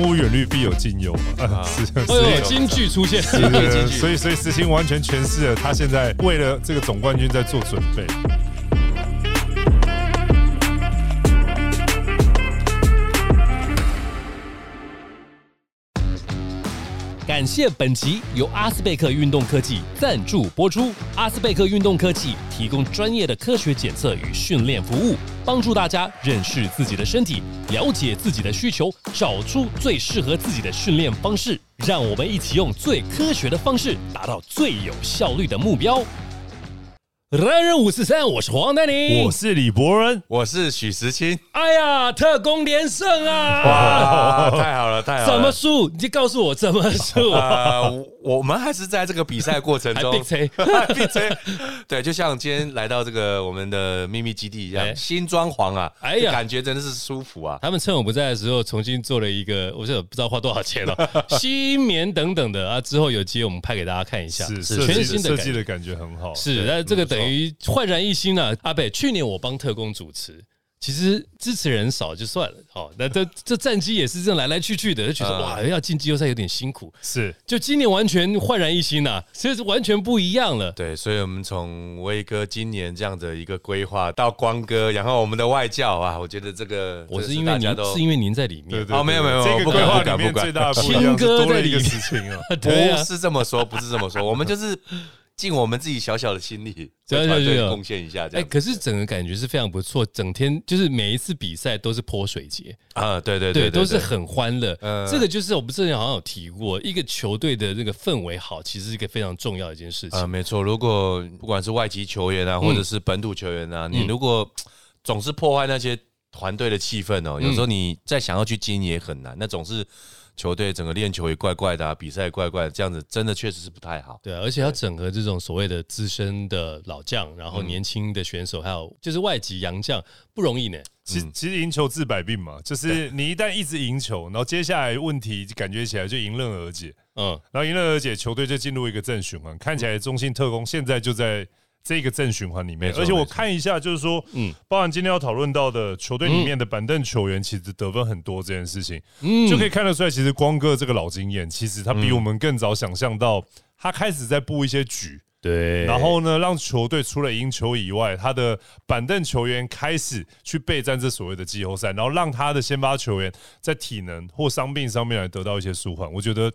人无远虑，必有近忧嘛。啊，是哎是呦，京剧出现，所以所以思清完全诠释了他现在为了这个总冠军在做准备。感谢本集由阿斯贝克运动科技赞助播出。阿斯贝克运动科技提供专业的科学检测与训练服务，帮助大家认识自己的身体，了解自己的需求，找出最适合自己的训练方式。让我们一起用最科学的方式，达到最有效率的目标。男人五四三，我是黄丹妮，我是李博恩，我是许时清，哎呀，特工连胜啊！哇，太好了，太好了！怎么输？你就告诉我怎么输。呃，我们还是在这个比赛过程中还闭嘴闭嘴。对，就像今天来到这个我们的秘密基地一哎样，新装潢啊，哎呀感觉真的是舒服啊。他们趁我不在的时候，重新做了一个，我这不知道花多少钱了，吸棉等等的啊。之后有机会我们拍给大家看一下，是是全新的设。计的感觉很好。是，那这个等于焕然一新啊！阿北，去年我帮特工主持，其实支持人少就算了，哦，那这这战绩也是这样来来去去的，就觉得嗯哇，要进季后赛有点辛苦。是就今年完全焕然一新呐，其实完全不一样了。对，所以我们从威哥今年这样的一个规划到光哥，然后我们的外教啊，我觉得这个我是因为您是因为您在里面，对对哦没有没有这个规划里面最大的不一亲样是哥多 啊不是这么说，不是这么说，我们就是尽我们自己小小的心力，对为团对对队贡献一下这哎，样。可是整个感觉是非常不错，整天就是每一次比赛都是泼水节，啊，对对对，对，都是很欢乐。嗯这个就是我们之前好像有提过，一个球队的这个氛围好，其实是一个非常重要的一件事情啊，情。没错。如果不管是外籍球员啊，或者是本土球员啊，你如果总是破坏那些团队的气氛哦，有时候你再想要去经营也很难。那总是球队整个练球也怪怪的啊，比赛怪怪的，这样子真的确实是不太好。对啊，而且要整合这种所谓的资深的老将，然后年轻的选手，还有就是外籍洋将，不容易呢。其实其实赢球治百病嘛，就是你一旦一直赢球，然后接下来问题感觉起来就迎刃而解，嗯，然后迎刃而解，球队就进入一个正循环。看起来中信特工现在就在这个正循环里面而且我看一下，就是说，嗯嗯，包含今天要讨论到的球队里面的板凳球员，其实得分很多这件事情，嗯就可以看得出来，其实光哥这个老经验，其实他比我们更早想象到，他开始在布一些局。对然后呢，让球队除了赢球以外，他的板凳球员开始去备战这所谓的季后赛，然后让他的先发球员在体能或伤病上面来得到一些舒缓。我觉得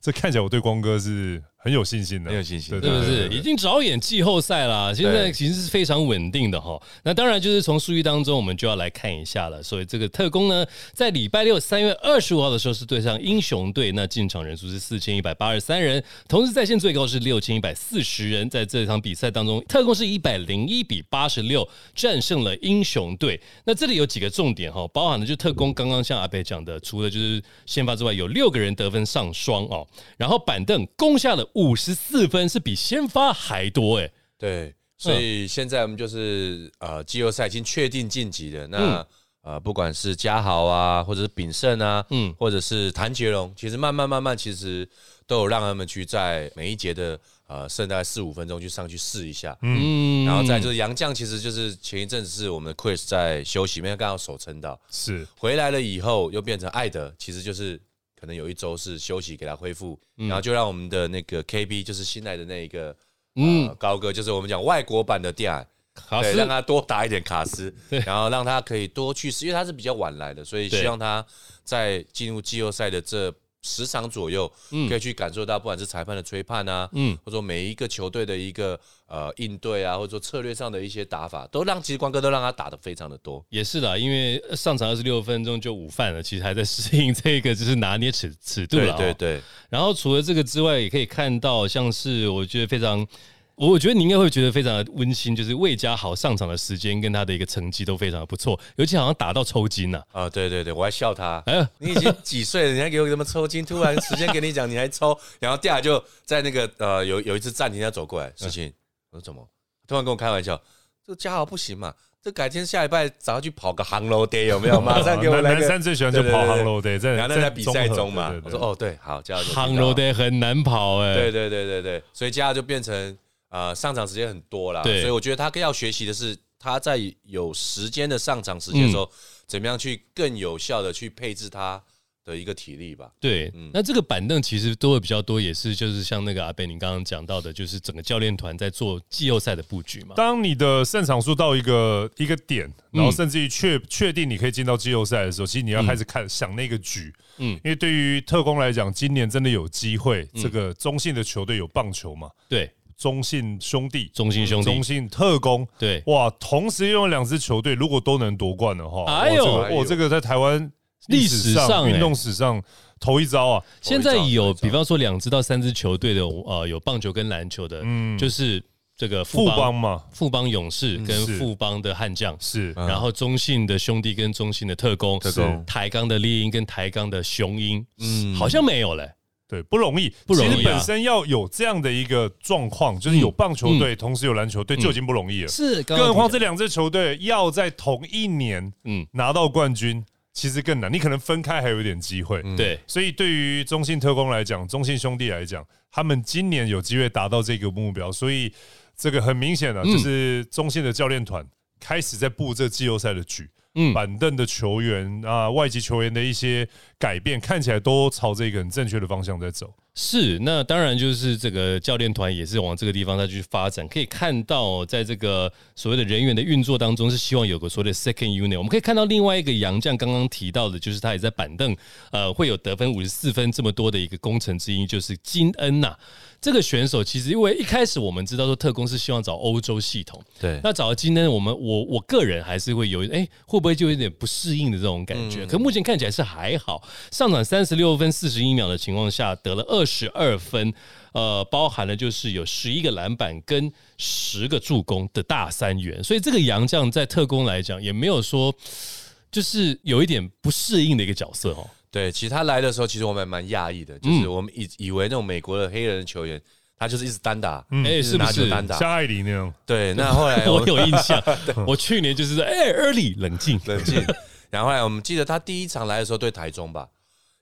这看起来我对光哥是很有信心的，很有信心对是不是对已经着眼季后赛啦？现在其实是非常稳定的哈。那当然就是从数据当中，我们就要来看一下了。所以这个特工呢，在礼拜六三月二十五号的时候是对上英雄队，那进场人数是四千一百八十三人，同时在线最高是六千一百四十人。在这场比赛当中，特工是一百零一比八十六战胜了英雄队。那这里有几个重点哈，包含了就特工刚刚像阿北讲的，除了就是先发之外，有六个人得分上双哦，然后板凳攻下了五十四分，是比先发还多哎。对，所以现在我们就是呃，季后赛已经确定晋级了。那、呃，不管是嘉豪啊，或者是炳胜啊，嗯嗯，或者是谭杰龙，其实慢慢慢慢，其实都有让他们去在每一节的呃剩大概四五分钟去上去试一下。嗯然后再就是杨绛，其实就是前一阵子是我们的 Chris 在休息，因为刚好手撑到，是回来了以后又变成艾德，其实就是可能有一周是休息给他恢复，然后就让我们的那个 KB 就是新来的那一个嗯。高哥，就是我们讲外国版的电矮。对，让他多打一点卡斯，然后让他可以多去试，因为他是比较晚来的，所以希望他在进入季后赛的这十场左右，可以去感受到不管是裁判的吹判啊，嗯嗯，或者说每一个球队的一个呃应对啊，或者说策略上的一些打法，都让其实光哥都让他打的非常的多。也是啦，因为上场二十六分钟就午饭了，其实还在适应这个就是拿捏尺尺度对了、哦。对对，然后除了这个之外，也可以看到像是我觉得非常。我觉得你应该会觉得非常的温馨，就是魏家豪上场的时间跟他的一个成绩都非常的不错，尤其好像打到抽筋呐、啊，对对对，我还笑他。哎呀，你已经几岁了？你还给我什么抽筋？突然时间给你讲，你还抽，然后第二就在那个呃有有一次暂停，他走过来，事情我说怎么？突然跟我开玩笑，这个嘉豪不行嘛？这改天下礼拜早上去跑个航楼 day 有没有？马上给我来个男三最喜欢就跑航楼 day，在然后那在比赛中嘛我说哦对，好，嘉豪就杭州的很难跑哎、对对对对对，所以嘉豪就变成呃上场时间很多啦，所以我觉得他更要学习的是他在有时间的上场时间的时候，怎么样去更有效的去配置他的一个体力吧。对，那这个板凳其实都会比较多，也是就是像那个阿贝你刚刚讲到的，就是整个教练团在做季后赛的布局嘛。当你的胜场数到一个一个点，然后甚至于确确定你可以进到季后赛的时候，其实你要开始看想那个局，嗯，因为对于特工来讲，今年真的有机会，这个中性的球队有棒球嘛？对，中信兄弟、中信兄弟、中信特工，对，哇，同时拥有两支球队，如果都能夺冠的话，哎呦，我这个在台湾历史上运动史上头一招啊！现在有，比方说两支到三支球队的，呃，有棒球跟篮球的，嗯，就是这个富邦嘛，富邦勇士跟富邦的悍将。是，然后中信的兄弟跟中信的特工，特工，台钢的猎鹰跟台钢的雄鹰，嗯，好像没有嘞。对，不容易，不容易。其实本身要有这样的一个状况，就是有棒球队，同时有篮球队，就已经不容易了。是，更何况这两支球队要在同一年，嗯，拿到冠军，其实更难。你可能分开还有一点机会。对，所以对于中信特工来讲，中信兄弟来讲，他们今年有机会达到这个目标，所以这个很明显的，就是中信的教练团开始在布这季后赛的局。嗯，板凳的球员啊，外籍球员的一些改变，看起来都朝着一个很正确的方向在走。是，那当然就是这个教练团也是往这个地方再去发展。可以看到，在这个所谓的人员的运作当中，是希望有个所谓的 second unit。我们可以看到另外一个杨将刚刚提到的，就是他也在板凳呃会有得分五十四分这么多的一个功臣之一，就是金恩呐。这个选手其实因为一开始我们知道说特工是希望找欧洲系统，对，那找到今天，我们我我个人还是会有哎会不会就有点不适应的这种感觉？可目前看起来是还好，上场三十六分四十一秒的情况下得了二十二分，呃，包含了就是有十一个篮板跟十个助攻的大三元，所以这个杨将在特工来讲也没有说就是有一点不适应的一个角色哦。对，其实他来的时候，其实我们蛮讶异的，就是我们以以为那种美国的黑人球员，他就是一直单打，哎，是不是单打像艾里那样？对，那后来 我有印象，我去年就是哎，early 冷静冷静，然后后来我们记得他第一场来的时候对台中吧，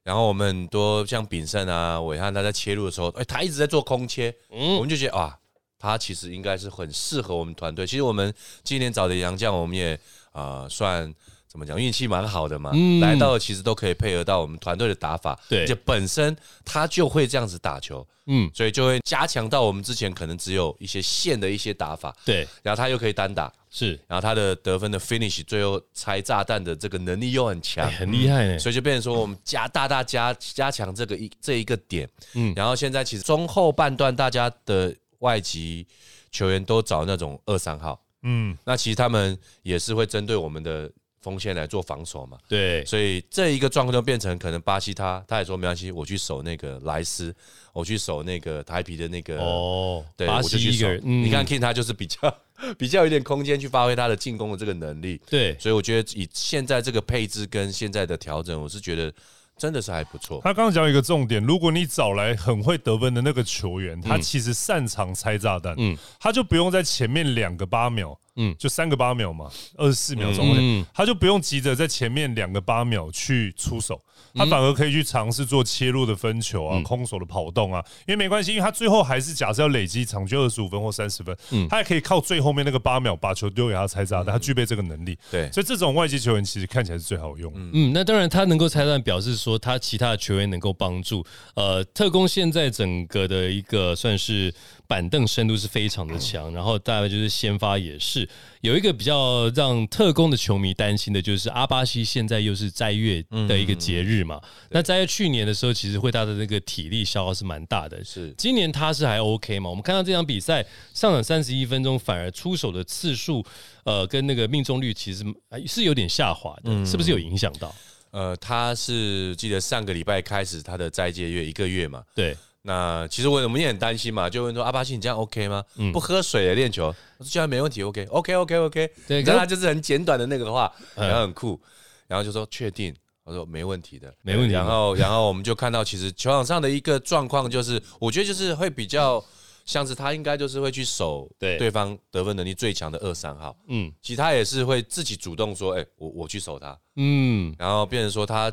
然后我们很多像炳胜啊、伟汉他在切入的时候，哎，他一直在做空切，我们就觉得哇，他其实应该是很适合我们团队。其实我们今年找的杨将，我们也啊算。怎么讲？运气蛮好的嘛，来到其实都可以配合到我们团队的打法，对，就本身他就会这样子打球，嗯，所以就会加强到我们之前可能只有一些线的一些打法，对，然后他又可以单打，是，然后他的得分的 finish 最后拆炸弹的这个能力又很强，很厉害，所以就变成说我们加大大加加强这个一这一个点，嗯，然后现在其实中后半段大家的外籍球员都找那种二三号，嗯，那其实他们也是会针对我们的。锋线来做防守嘛？对，所以这一个状况就变成可能巴西他他也说没关系，我去守那个莱斯，我去守那个台皮的那个哦，对，我就去守。你看 King 他就是比较 比较有点空间去发挥他的进攻的这个能力。对，所以我觉得以现在这个配置跟现在的调整，我是觉得真的是还不错。他刚刚讲一个重点，如果你找来很会得分的那个球员，他其实擅长拆炸弹，嗯，他就不用在前面两个八秒。嗯，就三个八秒嘛，二十四秒钟，他就不用急着在前面两个八秒去出手，他反而可以去尝试做切入的分球啊，空手的跑动啊，因为没关系，因为他最后还是假设要累积场均二十五分或三十分，他也可以靠最后面那个八秒把球丢给他拆炸弹，他具备这个能力。对，所以这种外籍球员其实看起来是最好用。嗯，那当然他能够拆弹，表示说他其他的球员能够帮助。呃，特工现在整个的一个算是。板凳深度是非常的强，然后大概就是先发也是有一个比较让特工的球迷担心的，就是阿巴西现在又是斋月的一个节日嘛。那在去年的时候，其实会他的那个体力消耗是蛮大的。是今年他是还 OK 嘛？我们看到这场比赛上场三十一分钟，反而出手的次数，呃，跟那个命中率其实是有点下滑的，是不是有影响到？呃，他是记得上个礼拜开始他的斋戒月一个月嘛？对。那其实我我们也很担心嘛，就问说阿巴西你这样 OK 吗？不喝水练球，我说这样没问题，OK，OK，OK，OK。对，然后他就是很简短的那个话，然后很酷，然后就说确定，我说没问题的，没问题。然后然后我们就看到其实球场上的一个状况就是，我觉得就是会比较像是他应该就是会去守对。对方得分能力最强的二三号，嗯，其他也是会自己主动说，哎，我我去守他，嗯，然后变成说他。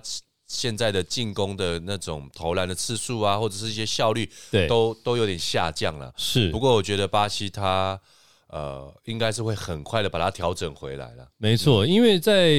现在的进攻的那种投篮的次数啊，或者是一些效率，对，都都有点下降了。是，不过我觉得巴西他呃，应该是会很快的把它调整回来了。没错，因为在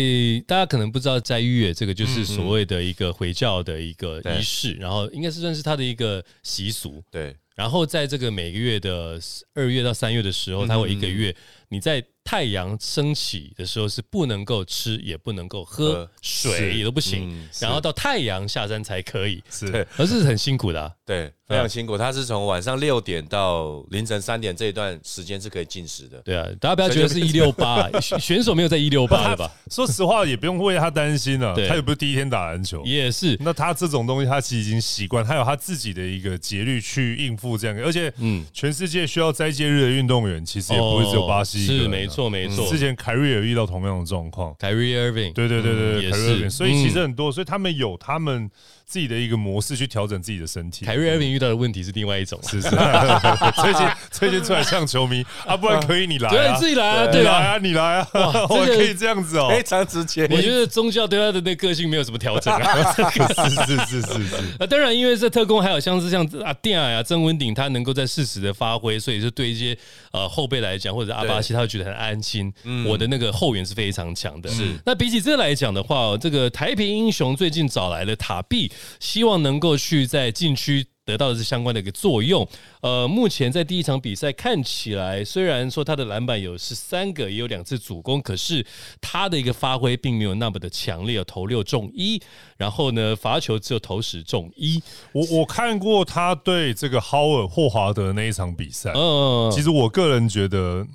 大家可能不知道斋月这个就是所谓的一个回教的一个仪式，然后应该是算是他的一个习俗。对，然后在这个每个月的二月到三月的时候，他会一个月你在。太阳升起的时候是不能够吃，也不能够喝水，也都不行。然后到太阳下山才可以，是，而是很辛苦的。对，非常辛苦。他是从晚上六点到凌晨三点这一段时间是可以进食的。对啊，大家不要觉得是一六八，选手没有在一六八的吧？说实话，也不用为他担心了。他也不是第一天打篮球，也是。那他这种东西，他其实已经习惯，他有他自己的一个节律去应付这样。而且，嗯，全世界需要斋戒日的运动员，其实也不会只有巴西是没错，没错。之前凯瑞也遇到同样的状况，凯瑞 Irving，对对对对，凯瑞 Irving。所以其实很多，所以他们有他们。自己的一个模式去调整自己的身体。凯瑞尔明遇到的问题是另外一种，是是。最近最近出来像球迷啊，不然可以你来，对，自己来啊，对来啊，你来啊，我可以这样子哦，非常直接。我觉得宗教对他的那个性没有什么调整啊，是是是是是。啊，当然，因为这特工还有像是像啊电啊曾文鼎，他能够在适时的发挥，所以是对一些呃后辈来讲，或者阿巴西，他会觉得很安心。我的那个后援是非常强的。是。那比起这来讲的话，这个台平英雄最近找来了塔碧。希望能够去在禁区得到的是相关的一个作用。呃，目前在第一场比赛看起来，虽然说他的篮板有十三个，也有两次主攻，可是他的一个发挥并没有那么的强烈，投六中一，然后呢罚球只有投十中一。我我看过他对这个豪尔霍华德那一场比赛，嗯，其实我个人觉得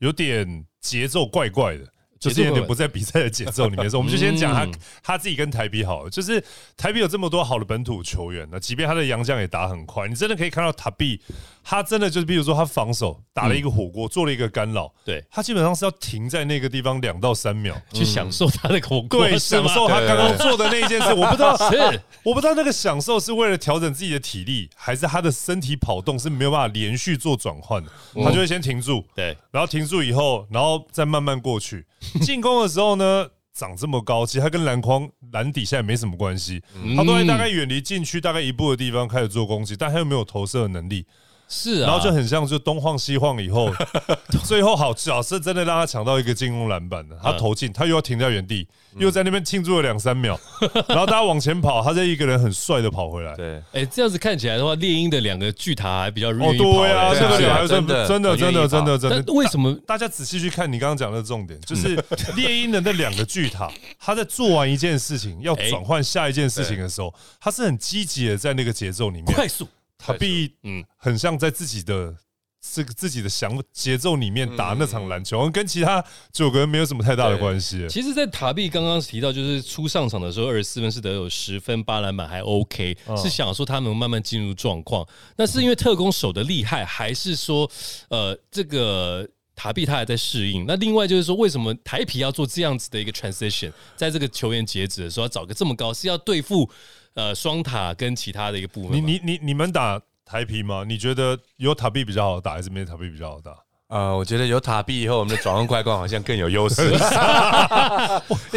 有点节奏怪怪的。就是有点不在比赛的节奏里面，说我们 就先讲他他自己跟台比好了，就是台比有这么多好的本土球员，那即便他的洋将也打很快，你真的可以看到塔比。他真的就是，比如说他防守打了一个火锅，做了一个干扰，对。他基本上是要停在那个地方两到三秒。去享受他的火锅，对，享受他刚刚做的那一件事。我不知道 是，我不知道那个享受是为了调整自己的体力，还是他的身体跑动是没有办法连续做转换的，他就会先停住，对，然后停住以后，然后再慢慢过去。进攻的时候呢，长这么高，其实他跟篮筐篮底下也没什么关系，他都在大概远离禁区大概一步的地方开始做攻击，但他又没有投射的能力。是，然后就很像，就东晃西晃以后，最后好假设真的让他抢到一个进攻篮板的，他投进，他又要停在原地，又在那边庆祝了两三秒，然后大家往前跑，他这一个人很帅的跑回来。对，哎，这样子看起来的话，猎鹰的两个巨塔还比较容易跑。对啊，这个还真的真的真的真的真的。为什么？大家仔细去看你刚刚讲的重点，就是猎鹰的那两个巨塔，他在做完一件事情要转换下一件事情的时候，他是很积极的在那个节奏里面快速。他必嗯，很像在自己的这个自己的想节奏里面打那场篮球，跟其他九个人没有什么太大的关系。其实，在塔比刚刚提到，就是初上场的时候，二十四分是得有十分八篮板，还 OK，是想说他能慢慢进入状况。那是因为特工手的厉害，还是说呃，这个塔比他还在适应？那另外就是说，为什么台皮要做这样子的一个 transition，在这个球员截止的时候要找个这么高，是要对付？呃，双塔跟其他的一个部分，你你你你们打台皮吗？你觉得有塔币比较好打，还是没有塔币比较好打？呃，我觉得有塔币以后，我们的转换快攻好像更有优势。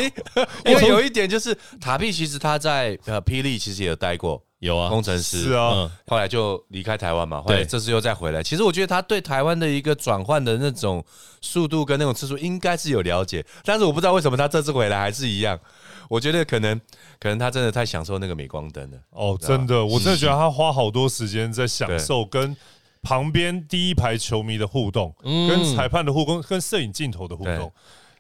因为有一点就是塔币其实他在呃霹雳其实也有待过，有啊，工程师是啊，后来就离开台湾嘛，后来这次又再回来。其实我觉得他对台湾的一个转换的那种速度跟那种次数应该是有了解，但是我不知道为什么他这次回来还是一样。我觉得可能，可能他真的太享受那个镁光灯了。哦，真的，我真的觉得他花好多时间在享受跟旁边第一排球迷的互动，跟裁判的互动，跟摄影镜头的互动，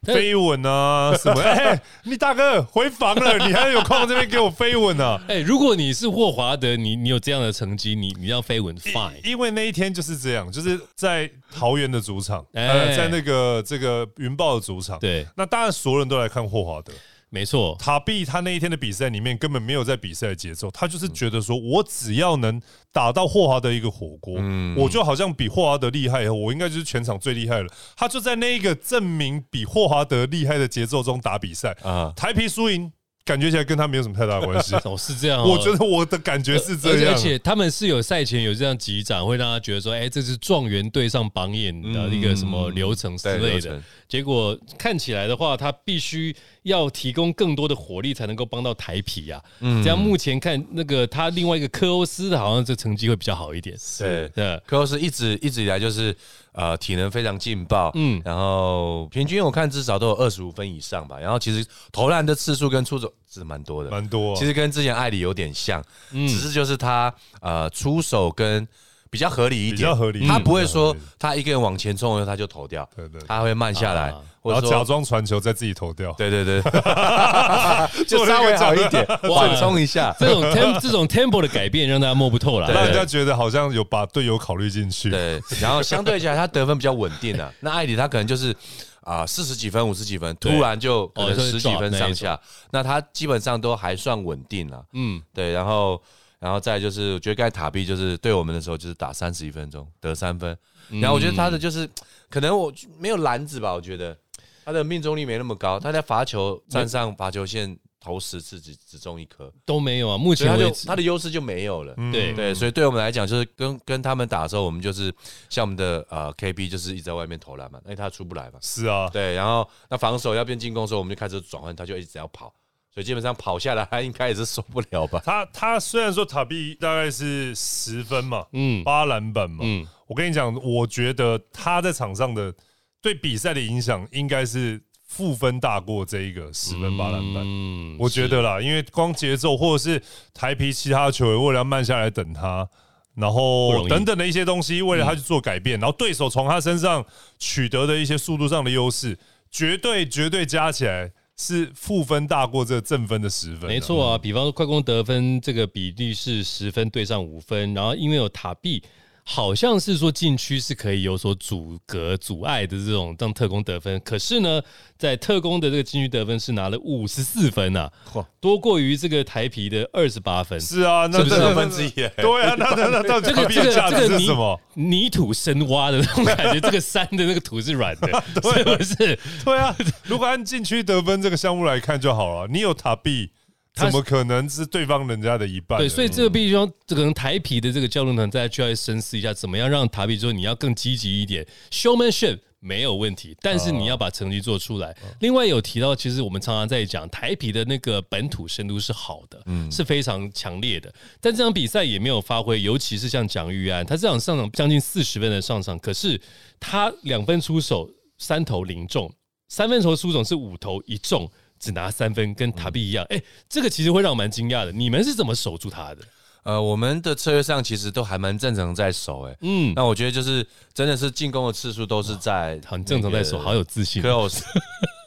飞吻啊 什么？哎，你大哥回房了，你还有空这边给我飞吻啊？哎，如果你是霍华德，你你有这样的成绩，你你要飞吻 fine。因为那一天就是这样，就是在桃园的主场，呃，在那个这个云豹的主场，对，那当然所有人都来看霍华德。没错，塔比他那一天的比赛里面根本没有在比赛的节奏，他就是觉得说，我只要能打到霍华德一个火锅，我就好像比霍华德厉害，我应该就是全场最厉害了。他就在那一个证明比霍华德厉害的节奏中打比赛啊，台皮输赢。感觉起来跟他没有什么太大的关系 哦，是这样。我觉得我的感觉是这样，而且他们是有赛前有这样击掌，会让他觉得说，哎，这是状元对上榜眼的一个什么流程之类的。结果看起来的话，他必须要提供更多的火力才能够帮到台皮啊。嗯，这样目前看那个他另外一个科欧斯的好像这成绩会比较好一点。对对，科欧斯一直一直以来就是。呃体能非常劲爆，嗯，然后平均我看至少都有二十五分以上吧。然后其实投篮的次数跟出手是蛮多的，蛮多。其实跟之前艾里有点像，嗯只是就是他呃出手跟。比较合理一点，比较合理。他不会说他一个人往前冲，然后他就投掉。对对，他会慢下来，然后假装传球再自己投掉。对对对，就稍微好一点，缓冲一下。这种 temp 这种 tempo 的改变让大家摸不透了，让人家觉得好像有把队友考虑进去。对，然后相对起来他得分比较稳定啊。那艾里他可能就是啊四十几分、五十几分，突然就可能十几分上下。那他基本上都还算稳定了。嗯，对，然后。然后再就是，我觉得刚才塔比就是对我们的时候，就是打三十一分钟得三分。然后我觉得他的就是，可能我没有篮子吧，我觉得他的命中率没那么高。他在罚球站上罚球线投十次只只中一颗都没有啊。目前为止他的优势就没有了。对对，所以对我们来讲，就是跟跟他们打的时候，我们就是像我们的呃 KB 就是一直在外面投篮嘛，因为他出不来嘛。是啊，对。然后那防守要变进攻的时候，我们就开始转换，他就一直要跑。所以基本上跑下来，他应该也是受不了吧？他他虽然说塔比大概是十分嘛，嗯，八篮板嘛，嗯，我跟你讲，我觉得他在场上的对比赛的影响应该是负分大过这一个十分八篮板。嗯，我觉得啦，因为光节奏或者是台皮其他球员为了要慢下来等他，然后等等的一些东西，为了他去做改变，然后对手从他身上取得的一些速度上的优势，绝对绝对加起来。是负分大过这正分的十分，没错啊。比方说快攻得分这个比例是十分对上五分，然后因为有塔壁。好像是说禁区是可以有所阻隔、阻碍的这种让特工得分，可是呢，在特工的这个禁区得分是拿了五十四分啊，多过于这个台皮的二十八分。是啊，那是二分之一。对啊，那那那到底这个这个这个泥泥土深挖的那种感觉，这个山的那个土是软的，是不是？对啊，如果按禁区得分这个项目来看就好了，你有塔币。怎么可能是对方人家的一半？对，所以这个必须要，这个台皮的这个教练团大家就要深思一下，怎么样让台皮说你要更积极一点，showmanship 没有问题，但是你要把成绩做出来。另外有提到，其实我们常常在讲台皮的那个本土深度是好的，嗯，是非常强烈的，但这场比赛也没有发挥，尤其是像蒋玉安，他这场上场将近四十分的上场，可是他两分出手三投零中，三分球出手是五投一中。只拿三分，跟塔比一样，哎，这个其实会让我蛮惊讶的。你们是怎么守住他的？呃，我们的策略上其实都还蛮正常在守，哎，嗯，那我觉得就是真的是进攻的次数都是在很正常在守，好有自信。科欧斯，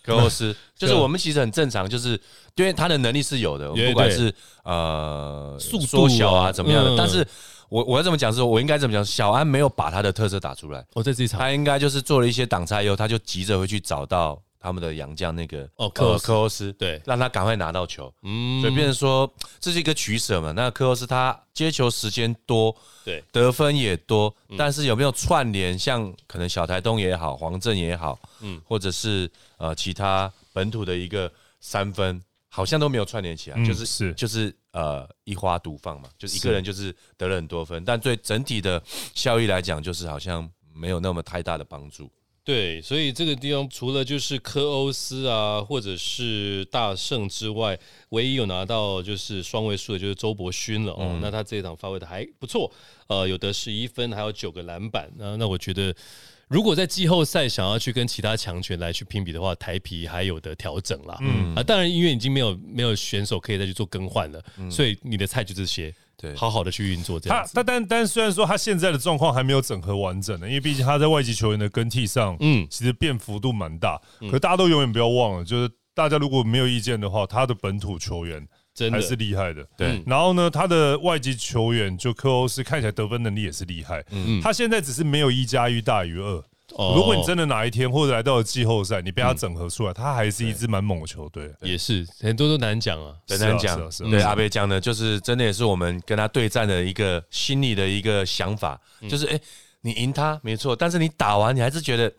科欧斯，就是我们其实很正常，就是因为他的能力是有的，不管是呃速缩小啊怎么样的，但是我我要这么讲是，我应该怎么讲，小安没有把他的特色打出来。我在这一场，他应该就是做了一些挡拆以后，他就急着会去找到。他们的洋将那个哦，科科欧斯对，让他赶快拿到球，嗯，所以变成说这是一个取舍嘛。那科欧斯他接球时间多，对，得分也多，但是有没有串联？像可能小台东也好，黄镇也好，嗯，或者是呃其他本土的一个三分，好像都没有串联起来，就是是。就是呃一花独放嘛，就是一个人就是得了很多分，但对整体的效益来讲，就是好像没有那么太大的帮助。对，所以这个地方除了就是科欧斯啊，或者是大胜之外，唯一有拿到就是双位数的，就是周伯勋了哦。那他这一场发挥的还不错，呃，有得十一分，还有九个篮板。那那我觉得，如果在季后赛想要去跟其他强权来去拼比的话，台皮还有的调整啦。嗯啊，当然因为已经没有没有选手可以再去做更换了，所以你的菜就这些。对，好好的去运作这样。他但但但虽然说他现在的状况还没有整合完整呢，因为毕竟他在外籍球员的更替上，嗯，其实变幅度蛮大。可大家都永远不要忘了，就是大家如果没有意见的话，他的本土球员真的还是厉害的。对，然后呢，他的外籍球员就科欧斯看起来得分能力也是厉害。嗯，他现在只是没有一加一大于二。如果你真的哪一天或者来到了季后赛，你被他整合出来，他还是一支蛮猛的球队。也是很多都难讲啊，很难讲。对阿贝讲的，就是真的也是我们跟他对战的一个心里的一个想法，就是哎，你赢他没错，但是你打完你还是觉得。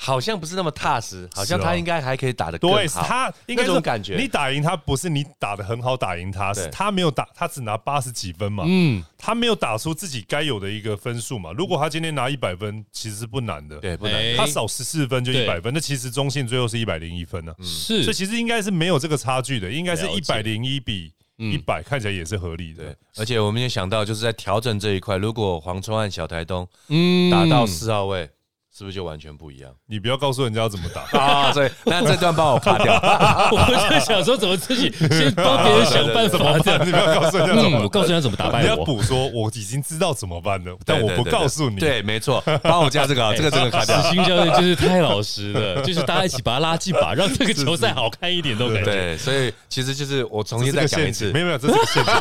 好像不是那么踏实，好像他应该还可以打得更好。他应该这种感觉，你打赢他不是你打的很好打赢他，是他没有打，他只拿八十几分嘛。嗯，他没有打出自己该有的一个分数嘛。如果他今天拿一百分，其实是不难的。对，不难。他少十四分就一百分，那其实中信最后是一百零一分呢。是，所以其实应该是没有这个差距的，应该是一百零一比一百，看起来也是合理的。而且我们也想到，就是在调整这一块，如果黄聪和小台东嗯打到四号位。是不是就完全不一样你不要告诉人家要怎么打。啊？所以那这段帮我卡掉。我就想说怎么自己先帮别人想办法，这样。你不要告诉人家怎嗯，么我告诉他怎么打你要。补说，我已经知道怎么办了，但我不告诉你。对，没错，帮我加这个啊，这个真的卡掉史。新教练就是太老实了，就是大家一起把他拉进把，让这个球赛好看一点，都感觉。对，所以其实就是我重新再讲一次没，有没有，这是个陷阱，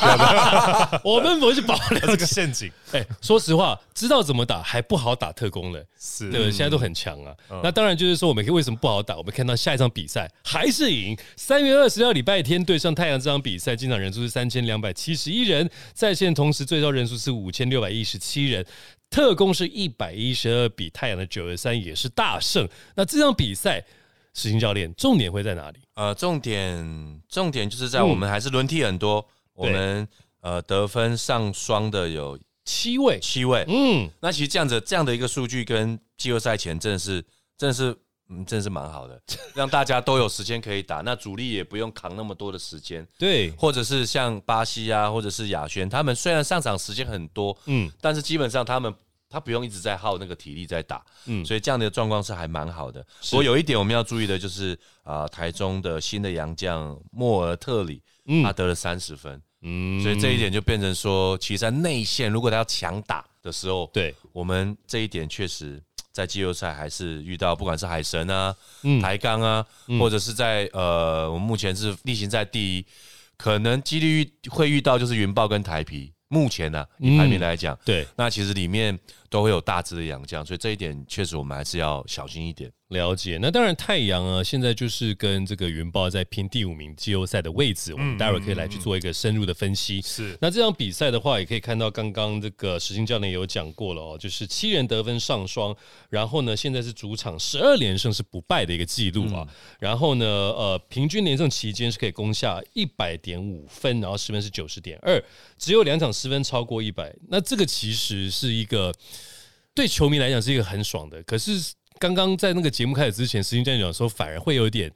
我们不是保这留这个陷阱。哎，说实话，知道怎么打还不好打特工嘞，是对，现在都很强啊。那当然就是说，我们可以为什么不好打？我们看到下一场比赛还是赢。三月二十号礼拜天对上太阳这场比赛，进场人数是三千两百七十一人，在线同时最高人数是五千六百一十七人。特工是一百一十二，比太阳的九十三也是大胜。那这场比赛，石鑫教练重点会在哪里？呃，重点重点就是在嗯我们还是轮替很多，我们呃得分上双的有七位，七位，嗯，那其实这样子这样的一个数据跟季后赛前真的是真的是嗯真的是蛮好的，让大家都有时间可以打，那主力也不用扛那么多的时间，对，或者是像巴西啊，或者是亚轩，他们虽然上场时间很多，嗯。但是基本上他们他不用一直在耗那个体力在打，嗯，所以这样的状况是还蛮好的。不过有一点我们要注意的就是啊、台中的新的洋将莫尔特里，嗯。他得了三十分，嗯。所以这一点就变成说，其实在内线如果他要强打的时候，对，我们这一点确实在季后赛还是遇到，不管是海神啊、嗯。台钢啊，或者是在呃，我们目前是例行赛第一，可能几率会遇到就是云豹跟台皮。目前呢、以排名来讲，对，那其实里面都会有大致的洋将，所以这一点确实我们还是要小心一点。了解，那当然太阳啊，现在就是跟这个云豹在拼第五名季后赛的位置，我们待会儿可以来去做一个深入的分析。是那这场比赛的话，也可以看到刚刚这个石鑫教练也有讲过了哦，就是七人得分上双，然后呢，现在是主场十二连胜是不败的一个记录啊。然后呢，呃，平均连胜期间是可以攻下一百点五分，然后失分是九十点二，只有两场失分超过一百。那这个其实是一个对球迷来讲是一个很爽的，可是刚刚在那个节目开始之前，石鑫教练讲说，反而会有点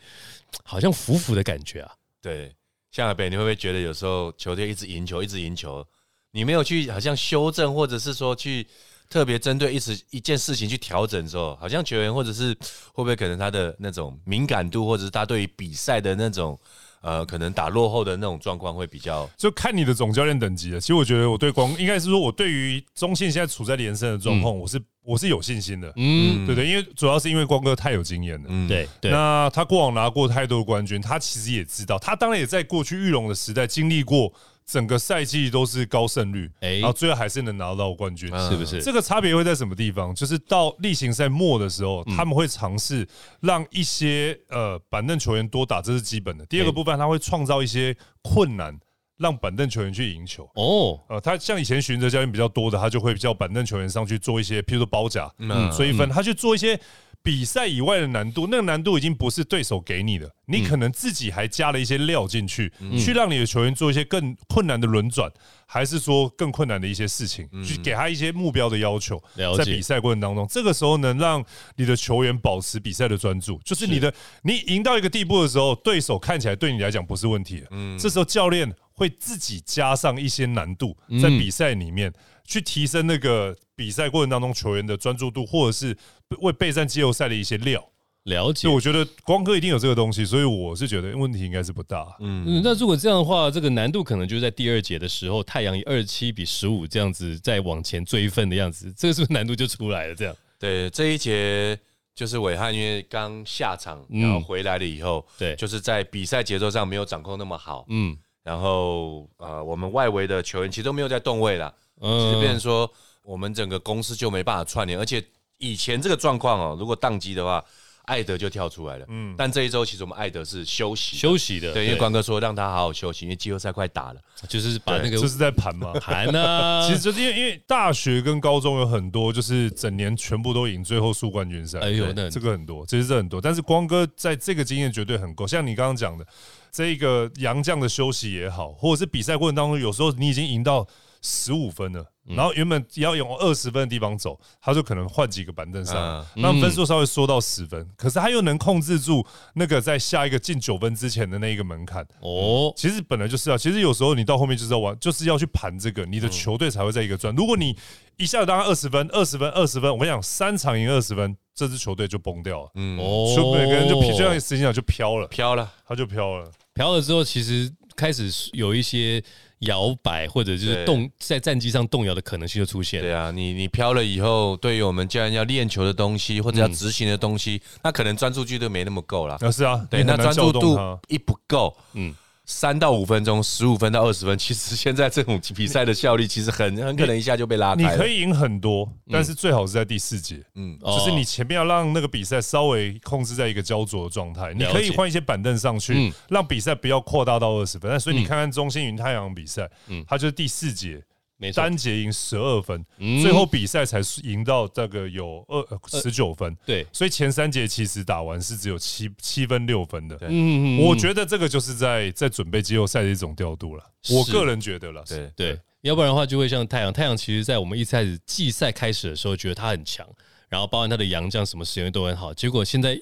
好像浮浮的感觉啊。对，向海北，你会不会觉得有时候球队一直赢球，一直赢球，你没有去好像修正，或者是说去特别针对一时一件事情去调整的时候，好像球员或者是会不会可能他的那种敏感度，或者是他对于比赛的那种呃，可能打落后的那种状况会比较就看你的总教练等级了。其实我觉得我对光应该是说，我对于中信现在处在连胜的状况，我是我是有信心的。嗯，对对，因为主要是因为光哥太有经验了。嗯对对，那他过往拿过太多的冠军，他其实也知道，他当然也在过去玉龙的时代经历过整个赛季都是高胜率，哎然后最后还是能拿到冠军。嗯是不是？这个差别会在什么地方？就是到例行赛末的时候，他们会尝试让一些呃板凳球员多打，这是基本的。第二个部分，他会创造一些困难，让板凳球员去赢球。哦，呃，他像以前寻哲教练比较多的，他就会叫板凳球员上去做一些，譬如说包夹、嗯追分，他去做一些比赛以外的难度。那个难度已经不是对手给你的，你可能自己还加了一些料进去，去让你的球员做一些更困难的轮转，还是说更困难的一些事情，去给他一些目标的要求在比赛过程当中，这个时候能让你的球员保持比赛的专注，就是你的你赢到一个地步的时候，对手看起来对你来讲不是问题嗯。这时候教练会自己加上一些难度在比赛里面，去提升那个比赛过程当中球员的专注度，或者是为备战季后赛的一些料。了解。我觉得光哥一定有这个东西，所以我是觉得问题应该是不大。嗯，那如果这样的话，这个难度可能就是在第二节的时候，太阳以二七比十五这样子再往前追分的样子，这个是不是难度就出来了？这样对这一节就是伟汉，因为刚下场，嗯然后回来了以后，对就是在比赛节奏上没有掌控那么好，嗯然后呃，我们外围的球员其实都没有在动位啦，其实变成嗯，说我们整个公司就没办法串联，而且以前这个状况哦，如果宕机的话，艾德就跳出来了，嗯，但这一周其实我们艾德是休息休息的，对，因为关哥说让他好好休息，因为季后赛快打了，就是把那个就是在盘嘛？盘呢，其实就是因为因为大学跟高中有很多就是整年全部都赢，最后输冠军赛。哎呦那这个很多，其实这很多。但是光哥在这个经验绝对很够，像你刚刚讲的，这个杨将的休息也好，或者是比赛过程当中，有时候你已经赢到十五分了，嗯。然后原本要用二十分的地方走，他就可能换几个板凳上。来嗯，让分数稍微缩到十分。可是他又能控制住那个在下一个进九分之前的那一个门槛。哦，其实本来就是啊，其实有时候你到后面就是要玩，就是要去盘这个，你的球队才会在一个转。如果你一下子当二十分、二十分、二十分，我跟你讲，三场赢二十分，这支球队就崩掉了，嗯，哦，就每个人就就像实际上就飘了，飘了，他就飘了。飘了之后，其实开始有一些摇摆或者就是动在战机上动摇的可能性就出现了。对啊，你你飘了以后，对于我们既然要练球的东西或者要执行的东西，那可能专注度就没那么够了。啊，是啊，对，那专注度。一不够，嗯嗯，三到五分钟，十五分到二十分，其实现在这种比赛的效率其实很很可能一下就被拉开了。你可以赢很多，但是最好是在第四节，嗯，哦就是你前面要让那个比赛稍微控制在一个焦灼的状态。你可以换一些板凳上去嗯，让比赛不要扩大到二十分。但所以你看看中心云太阳比赛嗯，它就是第四节没错，单节赢十二分，嗯最后比赛才赢到这个有二十九分。对，所以前三节其实打完是只有七七分六分的。对嗯我觉得这个就是在在准备季后赛的一种调度了。是我个人觉得了，对对，要不然的话就会像太阳。太阳其实在我们一开始季赛开始的时候，觉得他很强，然后包含他的洋将什么使用都很好，结果现在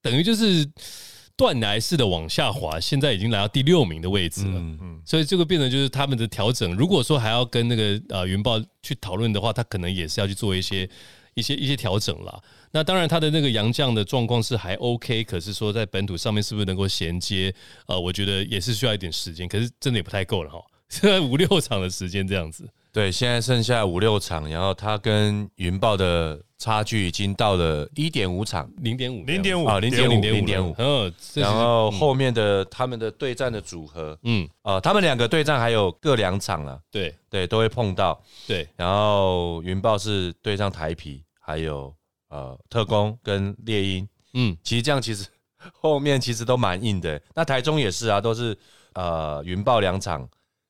等于就是断崖式的往下滑，现在已经来到第六名的位置了。嗯嗯，所以这个变成就是他们的调整。如果说还要跟那个呃云豹去讨论的话，他可能也是要去做一些一些一些调整啦。那当然，他的那个杨将的状况是还 OK，可是说在本土上面是不是能够衔接？呃，我觉得也是需要一点时间，可是真的也不太够了哈。现 在五六场的时间这样子，对，现在剩下五六场，然后他跟云豹的差距已经到了一点五场，零点五，零点五啊0.5零点五，0.5嗯，这是然后后面的他们的对战的组合，嗯，呃，他们两个对战还有各两场了，对。对，都会碰到。对，然后云豹是对上台皮，还有呃特工跟猎鹰，嗯，其实这样其实后面其实都蛮硬的。那台中也是啊，都是呃云豹两场，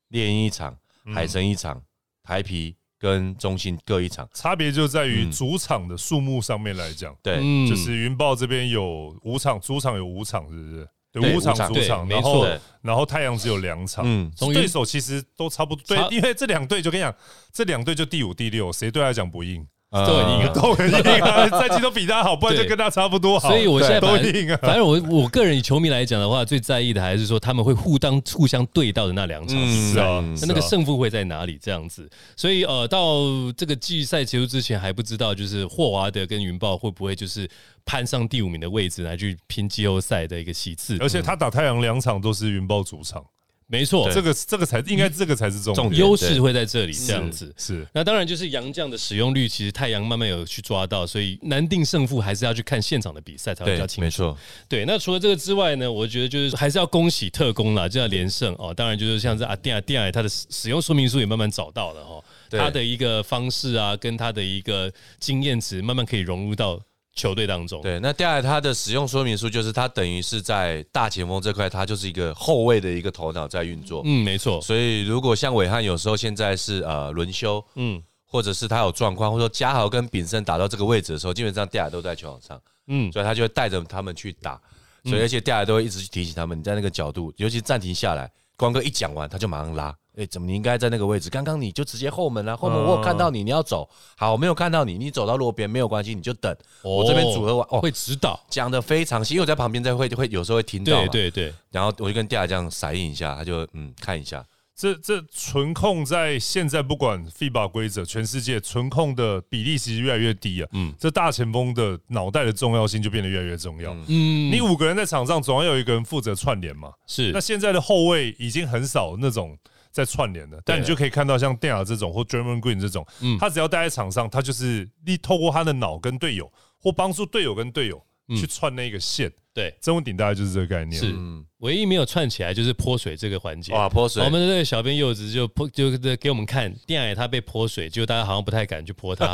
猎鹰一场，海神一场，台皮跟中信各一场。差别就在于嗯主场的数目上面来讲，对，嗯就是云豹这边有五场，主场有五场，是不是？对对，五场主场，然后然后太阳只有两场，嗯，从对手其实都差不多。对，因为这两队就跟你讲，这两队就第五、第六，谁对他来讲不硬？呃都很硬啊都很硬啊，赛季都比他好，不然就跟他差不多好。所以我现在都反正硬啊。反正我我个人以球迷来讲的话，最在意的还是说他们会互当互相对到的那两场比赛。是啊，嗯那那个胜负会在哪里？这样子，所以呃，到这个季赛结束之前还不知道，就是霍华德跟云豹会不会就是攀上第五名的位置来去拼季后赛的一个席次。而且他打太阳两场都是云豹主场，没错，这个这个才应该这个才是重点。优势会在这里这样子。是那当然就是杨将的使用率，其实太阳慢慢有去抓到，所以难定胜负还是要去看现场的比赛才会比较，清楚。没错，对，那除了这个之外呢，我觉得就是还是要恭喜特工啦，就要连胜哦。当然就是像是阿电啊电啊，它的使使用说明书也慢慢找到了哈，对它的一个方式啊，跟它的一个经验值，慢慢可以融入到球队当中。对。那第二，他的使用说明书就是他等于是在大前锋这块，他就是一个后卫的一个头脑在运作。嗯，没错，所以如果像伟汉有时候现在是呃轮休，嗯或者是他有状况，或者说嘉豪跟炳胜打到这个位置的时候，基本上第二都在球场上，嗯，所以他就会带着他们去打，所以而且第二都会一直去提醒他们，你在那个角度，尤其暂停下来，光哥一讲完，他就马上拉，哎，怎么你应该在那个位置？刚刚你就直接后门啊，后门我有看到你，你要走，好，我没有看到你，你走到路边没有关系，你就等，我这边组合完，哦，会指导，讲的非常细，因为我在旁边在会会有时候会听到，对对对，然后我就跟第二这样闪应一下，他就嗯看一下，这这存控在现在不管 FIBA 规则，全世界存控的比例其实越来越低啊。嗯。嗯，这大前锋的脑袋的重要性就变得越来越重要。嗯嗯，你五个人在场上，总要有一个人负责串联嘛。是。那现在的后卫已经很少那种在串联的，但你就可以看到像电脑这种或 German Green 这种，嗯。他只要待在场上，他就是力透过他的脑跟队友，或帮助队友跟队友去串那个线。对，曾文鼎大概就是这个概念。是嗯，唯一没有串起来就是泼水这个环节。哇，泼水我，们的这个小编柚子就泼，就给我们看电矮他被泼水，结果大家好像不太敢去泼他，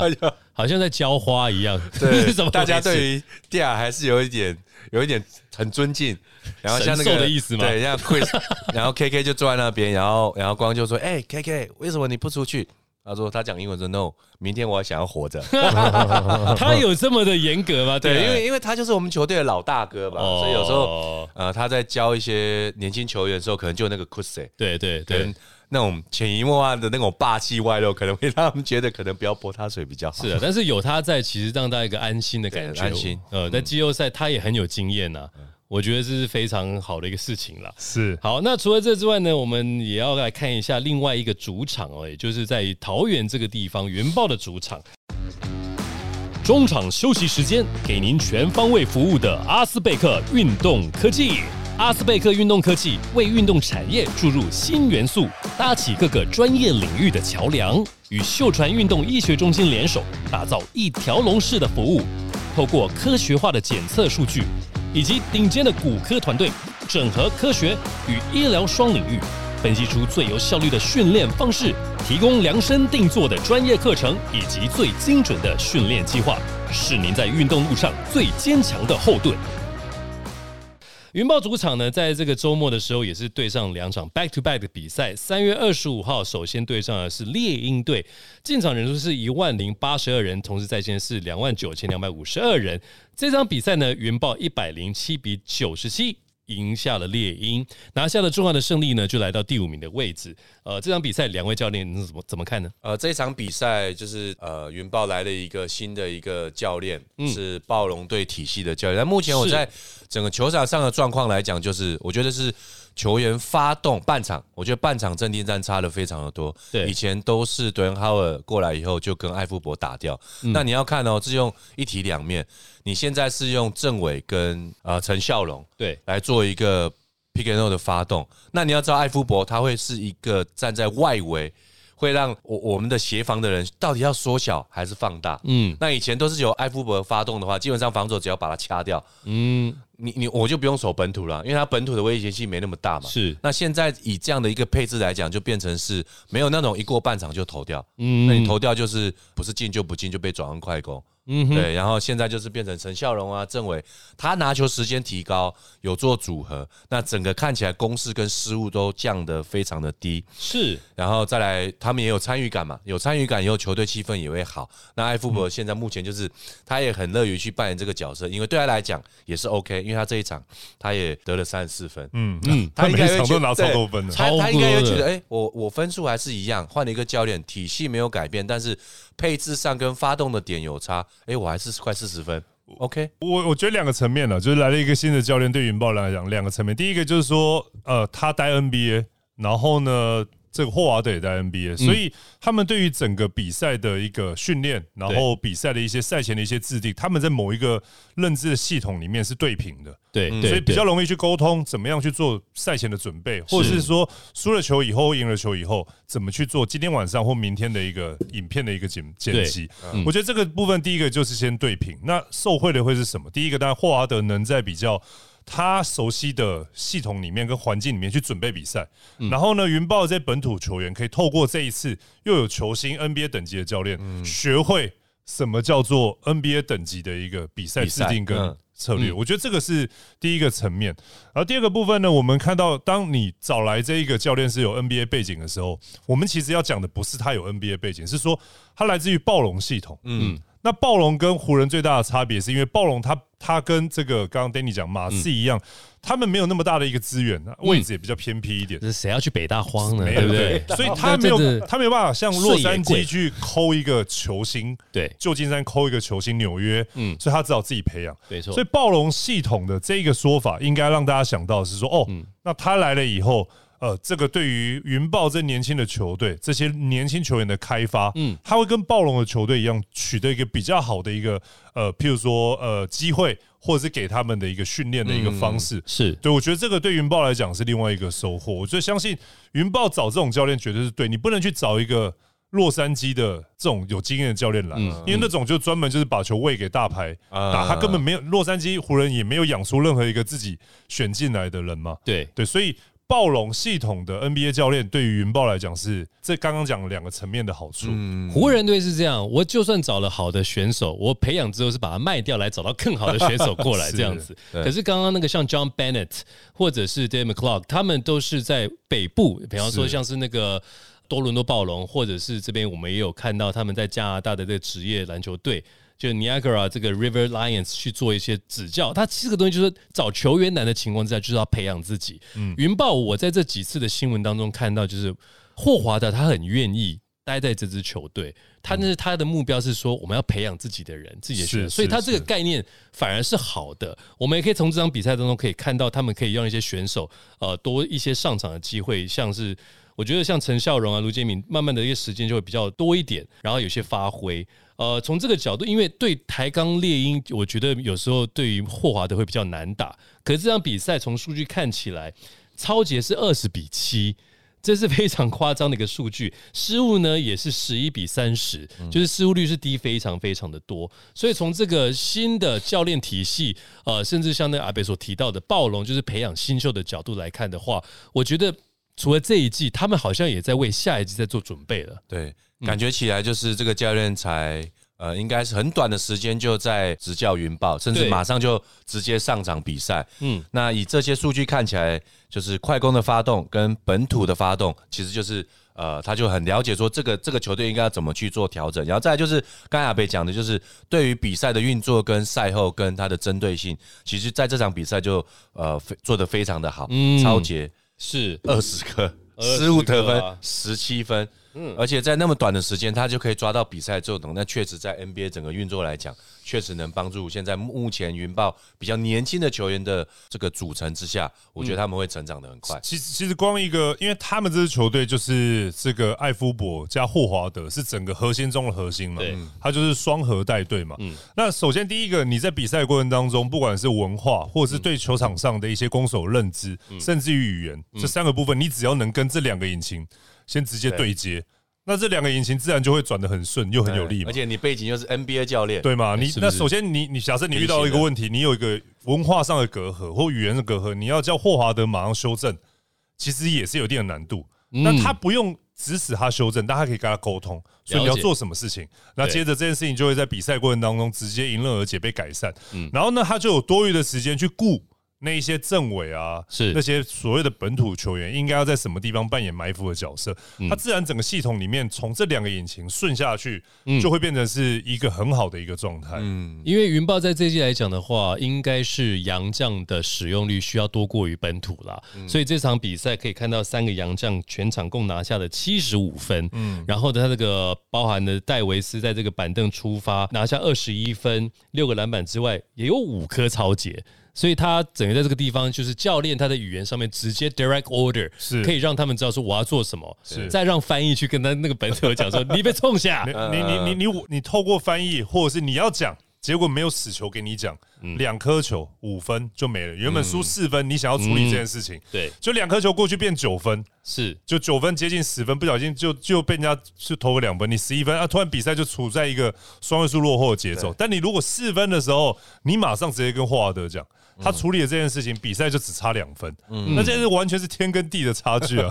好像在浇花一样。对 是怎么大家对于蒂亚还是有一点有一点很尊敬，然后像那个的意思吗对，像 Chris，然后 KK 就坐在那边，然后然后光就说：“哎、k k 为什么你不出去？”他说他讲英文说 no，明天我还想要活着。他有这么的严格吗？对，啊因为因为他就是我们球队的老大哥嘛，所以有时候呃他在教一些年轻球员的时候，可能就那个 c u s 对对对跟。那种潜移默化的那种霸气外露，可能会让他们觉得可能不要泼他水比较好。是啊，但是有他在，其实让大家一个安心的感觉，安心呃，在季后赛他也很有经验呐，我觉得这是非常好的一个事情了。是好，那除了这之外呢，我们也要来看一下另外一个主场哦，也就是在桃园这个地方，原爆的主场。中场休息时间，给您全方位服务的阿斯贝克运动科技。阿斯贝克运动科技为运动产业注入新元素，搭起各个专业领域的桥梁，与秀传运动医学中心联手，打造一条龙式的服务。透过科学化的检测数据，以及顶尖的骨科团队，整合科学与医疗双领域，分析出最有效率的训练方式，提供量身定做的专业课程以及最精准的训练计划，是您在运动路上最坚强的后盾。云豹主场呢，在这个周末的时候也是对上两场 back to back 的比赛。三月二十五号，首先对上的是猎鹰队，进场人数是一万零八十二人，同时在线是两万九千两百五十二人。这场比赛呢，云豹一百零七比九十七。赢下了猎鹰，拿下了重要的胜利呢，就来到第五名的位置。呃，这场比赛两位教练你怎么怎么看呢？呃，这场比赛就是呃，云豹来了一个新的一个教练，是暴龙队体系的教练。但目前我在整个球场上的状况来讲，就是我觉得是球员发动半场，我觉得半场阵地战差的非常的多。对，以前都是德恩哈尔过来以后就跟艾夫伯打掉。那你要看哦，是用一体两面。你现在是用郑伟跟呃陈孝龙对来做一个 pick and roll 的发动，那你要知道艾夫伯他会是一个站在外围，会让我我们的协防的人到底要缩小还是放大？嗯，那以前都是由艾夫伯发动的话，基本上防守只要把它掐掉，嗯，你你我就不用守本土了，因为他本土的威胁性没那么大嘛。是，那现在以这样的一个配置来讲，就变成是没有那种一过半场就投掉，嗯，那你投掉就是不是进就不进就被转换快攻。嗯，对，然后现在就是变成陈孝荣啊、郑伟，他拿球时间提高，有做组合，那整个看起来攻势跟失误都降得非常的低。是，然后再来，他们也有参与感嘛，有参与感以后，球队气氛也会好。那艾富伯现在目前就是他也很乐于去扮演这个角色，因为对他来讲也是 OK，因为他这一场他也得了三十四分，嗯。嗯，他应该都拿超多分的，他他应该会觉得，哎，我我分数还是一样，换了一个教练，体系没有改变，但是配置上跟发动的点有差。哎，我还是快四十分，OK。我我觉得两个层面呢，就是来了一个新的教练，对云豹来讲，两个层面。第一个就是说，呃，他待 NBA，然后呢。这个霍华德也在 NBA，所以他们对于整个比赛的一个训练，然后比赛的一些赛前的一些制定，他们在某一个认知的系统里面是对平的，对，所以比较容易去沟通，怎么样去做赛前的准备，或者是说输了球以后，赢了球以后，怎么去做今天晚上或明天的一个影片的一个剪剪辑。我觉得这个部分第一个就是先对平，那受贿的会是什么？第一个当然霍华德能在比较。他熟悉的系统里面跟环境里面去准备比赛，然后呢，云豹这些本土球员可以透过这一次又有球星 NBA 等级的教练，学会什么叫做 NBA 等级的一个比赛制定跟策略。我觉得这个是第一个层面。然后第二个部分呢，我们看到当你找来这一个教练是有 NBA 背景的时候，我们其实要讲的不是他有 NBA 背景，是说他来自于暴龙系统。嗯。那暴龙跟湖人最大的差别是因为暴龙它它跟这个刚刚 Danny 讲马刺一样，他们没有那么大的一个资源，位置也比较偏僻一点。是谁要去北大荒呢？对不对？所以 他没有他没有办法像洛杉矶去抠一个球星，对，旧金山抠一个球星，纽约，嗯，所以他只好自己培养。没错。所以暴龙系统的这个说法，应该让大家想到是说，哦，那他来了以后。呃，这个对于云豹这年轻的球队，这些年轻球员的开发，嗯，他会跟暴龙的球队一样，取得一个比较好的一个呃，譬如说呃机会，或者是给他们的一个训练的一个方式，是对。我觉得这个对云豹来讲是另外一个收获。我觉得相信云豹找这种教练绝对是对，你不能去找一个洛杉矶的这种有经验的教练来，因为那种就专门就是把球喂给大牌打，他根本没有洛杉矶湖人也没有养出任何一个自己选进来的人嘛。对对，所以。暴龙系统的 NBA 教练对于云豹来讲是这刚刚讲两个层面的好处。湖人队是这样，我就算找了好的选手，我培养之后是把它卖掉来找到更好的选手过来 这样子。可是刚刚那个像 John Bennett 或者是 David Clark，他们都是在北部，比方说像是那个。多伦多暴龙，或者是这边我们也有看到他们在加拿大的这个职业篮球队，就 Niagara 这个 River Lions 去做一些指教。他这个东西就是找球员难的情况之下，就是要培养自己。嗯云豹，我在这几次的新闻当中看到，就是霍华德他很愿意待在这支球队，他那是他的目标是说我们要培养自己的人，自己的球员，是所以他这个概念反而是好的。我们也可以从这场比赛当中可以看到，他们可以让一些选手呃多一些上场的机会，像是我觉得像陈孝荣啊、卢建敏，慢慢的一个时间就会比较多一点，然后有些发挥。呃，从这个角度，因为对台钢猎鹰，我觉得有时候对于霍华德会比较难打。可是这场比赛从数据看起来，超杰是二十比七，这是非常夸张的一个数据。失误呢也是十一比三十，就是失误率是低非常非常的多。所以从这个新的教练体系，呃，甚至像那阿北所提到的暴龙，就是培养新秀的角度来看的话，我觉得除了这一季，他们好像也在为下一季在做准备了。对，感觉起来就是这个教练才呃，应该是很短的时间就在执教云豹，甚至马上就直接上场比赛。嗯嗯，那以这些数据看起来，就是快攻的发动跟本土的发动，其实就是呃，他就很了解说这个这个球队应该要怎么去做调整。然后再来就是刚才阿北讲的，就是对于比赛的运作跟赛后跟他的针对性，其实在这场比赛就呃非做的非常的好，嗯超节是，二十个，20失误得分十七分，嗯，而且在那么短的时间，他就可以抓到比赛这种，那确实在 NBA 整个运作来讲，确实能帮助现在目前云豹比较年轻的球员的这个组成之下，我觉得他们会成长的很快。其实其实光一个，因为他们这支球队就是这个艾夫伯加霍华德是整个核心中的核心嘛对，他就是双核带队嘛。那首先第一个，你在比赛过程当中，不管是文化或者是对球场上的一些攻守认知，甚至于语言这三个部分，你只要能跟这两个引擎先直接对接，那这两个引擎自然就会转的很顺又很有力嘛而。且你背景又是 NBA 教练，对嘛？你那首先你你假设你遇到一个问题，你有一个文化上的隔阂或语言的隔阂，你要叫霍华德马上修正，其实也是有一定的难度。嗯那他不用指使他修正，但他可以跟他沟通，所以你要做什么事情，那接着这件事情就会在比赛过程当中直接迎刃而解被改善。嗯然后呢，他就有多余的时间去顾。那一些政委啊，是那些所谓的本土球员，应该要在什么地方扮演埋伏的角色？嗯他自然整个系统里面，从这两个引擎顺下去，就会变成是一个很好的一个状态。嗯，因为云豹在这一季来讲的话，应该是洋将的使用率需要多过于本土啦，所以这场比赛可以看到三个洋将全场共拿下了七十五分，嗯，然后，他这个包含的戴维斯在这个板凳出发拿下二十一分、六个篮板之外，也有五颗超节。所以他整个在这个地方，就是教练他的语言上面直接 direct order，是。可以让他们知道说我要做什么，是。再让翻译去跟他那个本土讲说你被冲下，你你你你你你透过翻译，或者是你要讲，结果没有死球给你讲，嗯。两颗球五分就没了。原本输四分，你想要处理这件事情，对，就两颗球过去变九分，是。就九分接近十分，不小心就就被人家就投个两分，你十一分啊，突然比赛就处在一个双位数落后的节奏。但你如果四分的时候，你马上直接跟霍华德讲。他处理了这件事情，比赛就只差两分，那这是完全是天跟地的差距啊！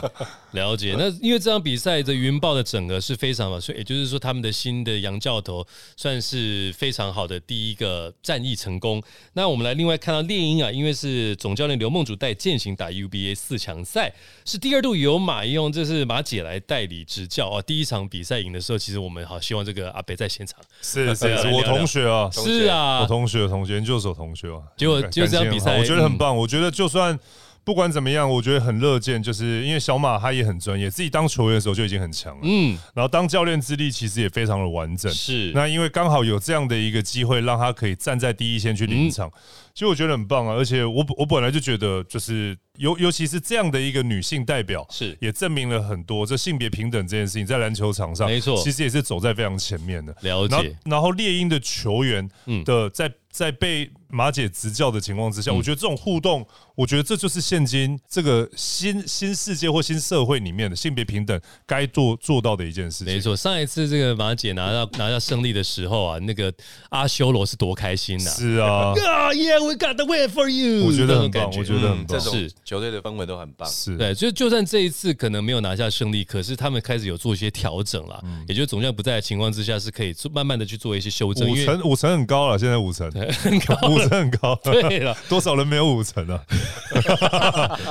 了解，那因为这场比赛的云豹的整个是非常好，所以也就是说他们的新的杨教头算是非常好的第一个战役成功。那我们来另外看到猎鹰啊，因为是总教练刘梦竹带践行打 UBA 四强赛，是第二度由马用，这是马姐来代理执教啊。第一场比赛赢的时候，其实我们好希望这个阿北在现场，是是是，我同学啊，是啊我，同学同学研究所同学啊，结果感就这场比赛我觉得很棒。我觉得就算不管怎么样，我觉得很乐见，就是因为小马他也很专业，自己当球员的时候就已经很强了，嗯，然后当教练资历其实也非常的完整。是那因为刚好有这样的一个机会，让他可以站在第一线去临场，其实我觉得很棒啊。而且我我本来就觉得，就是尤尤其是这样的一个女性代表，是。也证明了很多这性别平等这件事情在篮球场上，没错。其实也是走在非常前面的。了解，然后猎鹰的球员嗯。的在在被马姐执教的情况之下，我觉得这种互动，我觉得这就是现今这个新新世界或新社会里面的性别平等该做做到的一件事情。没错，上一次这个马姐拿到拿到胜利的时候啊，那个阿修罗是多开心呐、是啊，啊、yeah,，we got the win for you。我觉得很棒我觉得很棒嗯这种是球队的氛围都很棒。是对，就就算这一次可能没有拿下胜利，可是他们开始有做一些调整了，嗯也就是总教不在的情况之下，是可以做慢慢的去做一些修正。因为五成五成很高了，现在五成 很高五了。成很高，对了，多少人没有五成啊？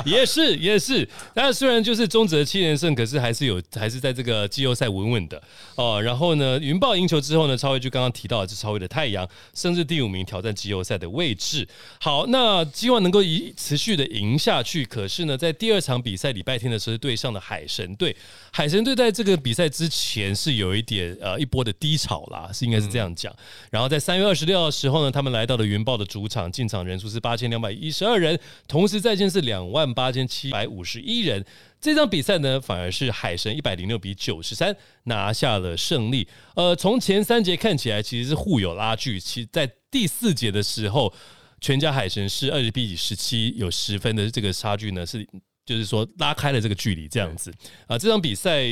也是也是，但虽然就是中职的七连胜，可是还是有还是在这个季后赛稳稳的哦。然后呢，云豹赢球之后呢，超越就刚刚提到的是超越的太阳，甚至第五名，挑战季后赛的位置。好，那希望能够一持续的赢下去。可是呢，在第二场比赛礼拜天的时候，对上的海神队，海神队在这个比赛之前是有一点呃一波的低潮啦，是应该是这样讲。然后在三月二十六号的时候呢，他们来到了云豹的主场，进场人数是八千两百一十二人，同时在线是两万八千七百五十一人。这场比赛呢，反而是海神一百零六比九十三拿下了胜利。呃，从前三节看起来其实是互有拉锯，其在第四节的时候，全家海神是二十比十七，有十分的这个差距呢，是就是说拉开了这个距离这样子。啊，这场比赛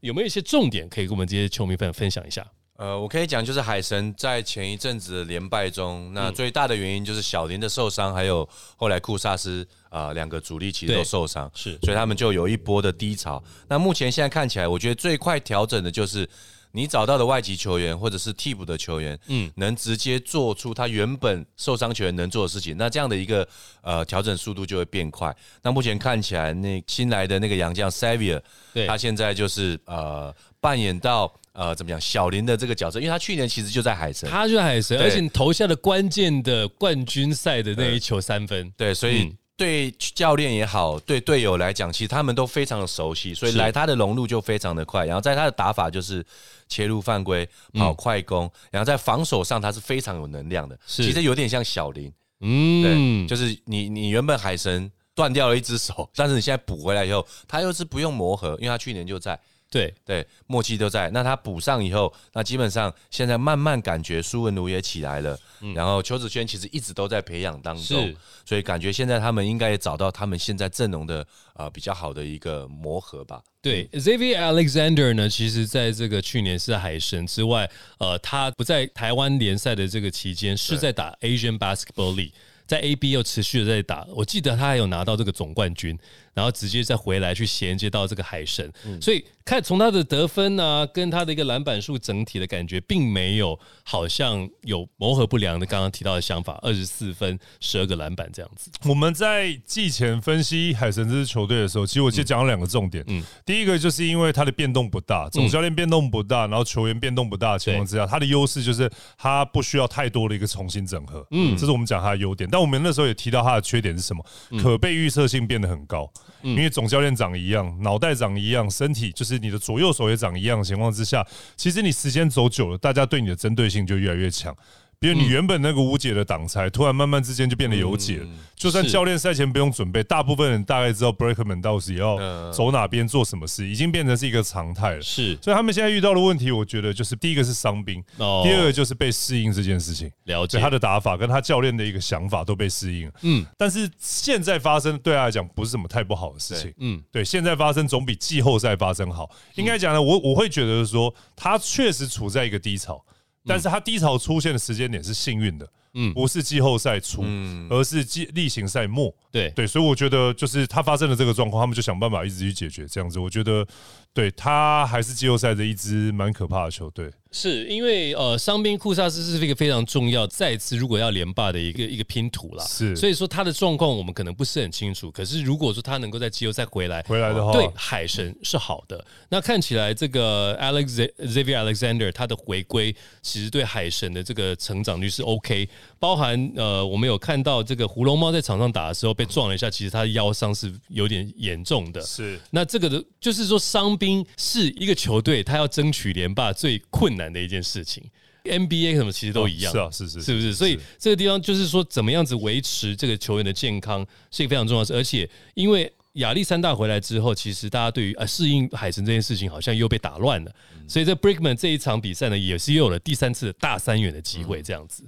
有没有一些重点可以跟我们这些球迷朋友分享一下？呃，我可以讲，就是海神在前一阵子的连败中，那最大的原因就是小林的受伤，还有后来库萨斯啊两个主力其实都受伤，是所以他们就有一波的低潮。那目前现在看起来，我觉得最快调整的就是你找到的外籍球员或者是替补的球员，嗯，能直接做出他原本受伤球员能做的事情，那这样的一个呃调整速度就会变快。那目前看起来，那新来的那个洋将 Savier，对他现在就是呃扮演到。呃，怎么讲？小林的这个角色，因为他去年其实就在海神，他就在海神，而且你投下了关键的冠军赛的那一球三分。对，所以对教练也好，对队友来讲，其实他们都非常的熟悉，所以是来他的融入就非常的快。然后在他的打法就是切入犯规、跑快攻，然后在防守上他是非常有能量的，其实有点像小林，嗯对，，就是你你原本海神断掉了一只手，但是你现在补回来以后，他又是不用磨合，因为他去年就在。对，对，默契都在。那他补上以后，那基本上现在慢慢感觉苏文奴也起来了，然后邱子轩其实一直都在培养当中，所以感觉现在他们应该也找到他们现在阵容的呃比较好的一个磨合吧。对，Xavier Alexander 呢，其实在这个去年是海神之外，呃，他不在台湾联赛的这个期间，是在打 Asian Basketball League，在 AB 又持续的在打。我记得他还有拿到这个总冠军，然后直接再回来去衔接到这个海神，所以看从他的得分啊，跟他的一个篮板数整体的感觉，并没有好像有磨合不良的刚刚提到的想法，二十四分，十二个篮板这样子。我们在季前分析海神这支球队的时候，其实我先讲了两个重点。嗯，第一个就是因为他的变动不大，总教练变动不大，然后球员变动不大的情况之下，他的优势就是他不需要太多的一个重新整合。嗯，这是我们讲他的优点。但我们那时候也提到他的缺点是什么？可被预测性变得很高，因为总教练长一样，脑袋长一样，身体就是你的左右手也长一样的情况之下，其实你时间走久了，大家对你的针对性就越来越强。比如你原本那个无解的挡拆，突然慢慢之间就变得有解。就算教练赛前不用准备，大部分人大概知道 Breakman 到时要走哪边做什么事，已经变成是一个常态了。是所以他们现在遇到的问题，我觉得就是第一个是伤兵，哦第二个就是被适应这件事情。了解他的打法跟他教练的一个想法都被适应了。嗯嗯，但是现在发生对他来讲不是什么太不好的事情。嗯嗯，对，现在发生总比季后赛发生好。应该讲呢，我我会觉得说，他确实处在一个低潮，但是他低潮出现的时间点是幸运的。嗯嗯，不是季后赛初，而是季例行赛末。对对，所以我觉得就是他发生了这个状况，他们就想办法一直去解决这样子。我觉得，对他还是季后赛的一支蛮可怕的球队。是因为呃，伤兵库萨斯是一个非常重要，再次如果要连霸的一个一个拼图啦。是所以说他的状况我们可能不是很清楚。可是如果说他能够在季后赛回来，回来的话对海神是好的。那看起来这个 Alex Xavier Alexander 他的回归，其实对海神的这个成长率是 OK。包含呃，我们有看到这个胡龙猫在场上打的时候被撞了一下，其实他的腰伤是有点严重的。是那这个的，就是说伤兵是一个球队他要争取连霸最困难的一件事情。NBA 什么其实都一样，是啊，是是是不是？所以这个地方就是说，怎么样子维持这个球员的健康是一个非常重要的事。而且因为亚历山大回来之后，其实大家对于呃适应海神这件事情好像又被打乱了。所以在 Brickman 这一场比赛呢，也是又有了第三次的大三元的机会，这样子。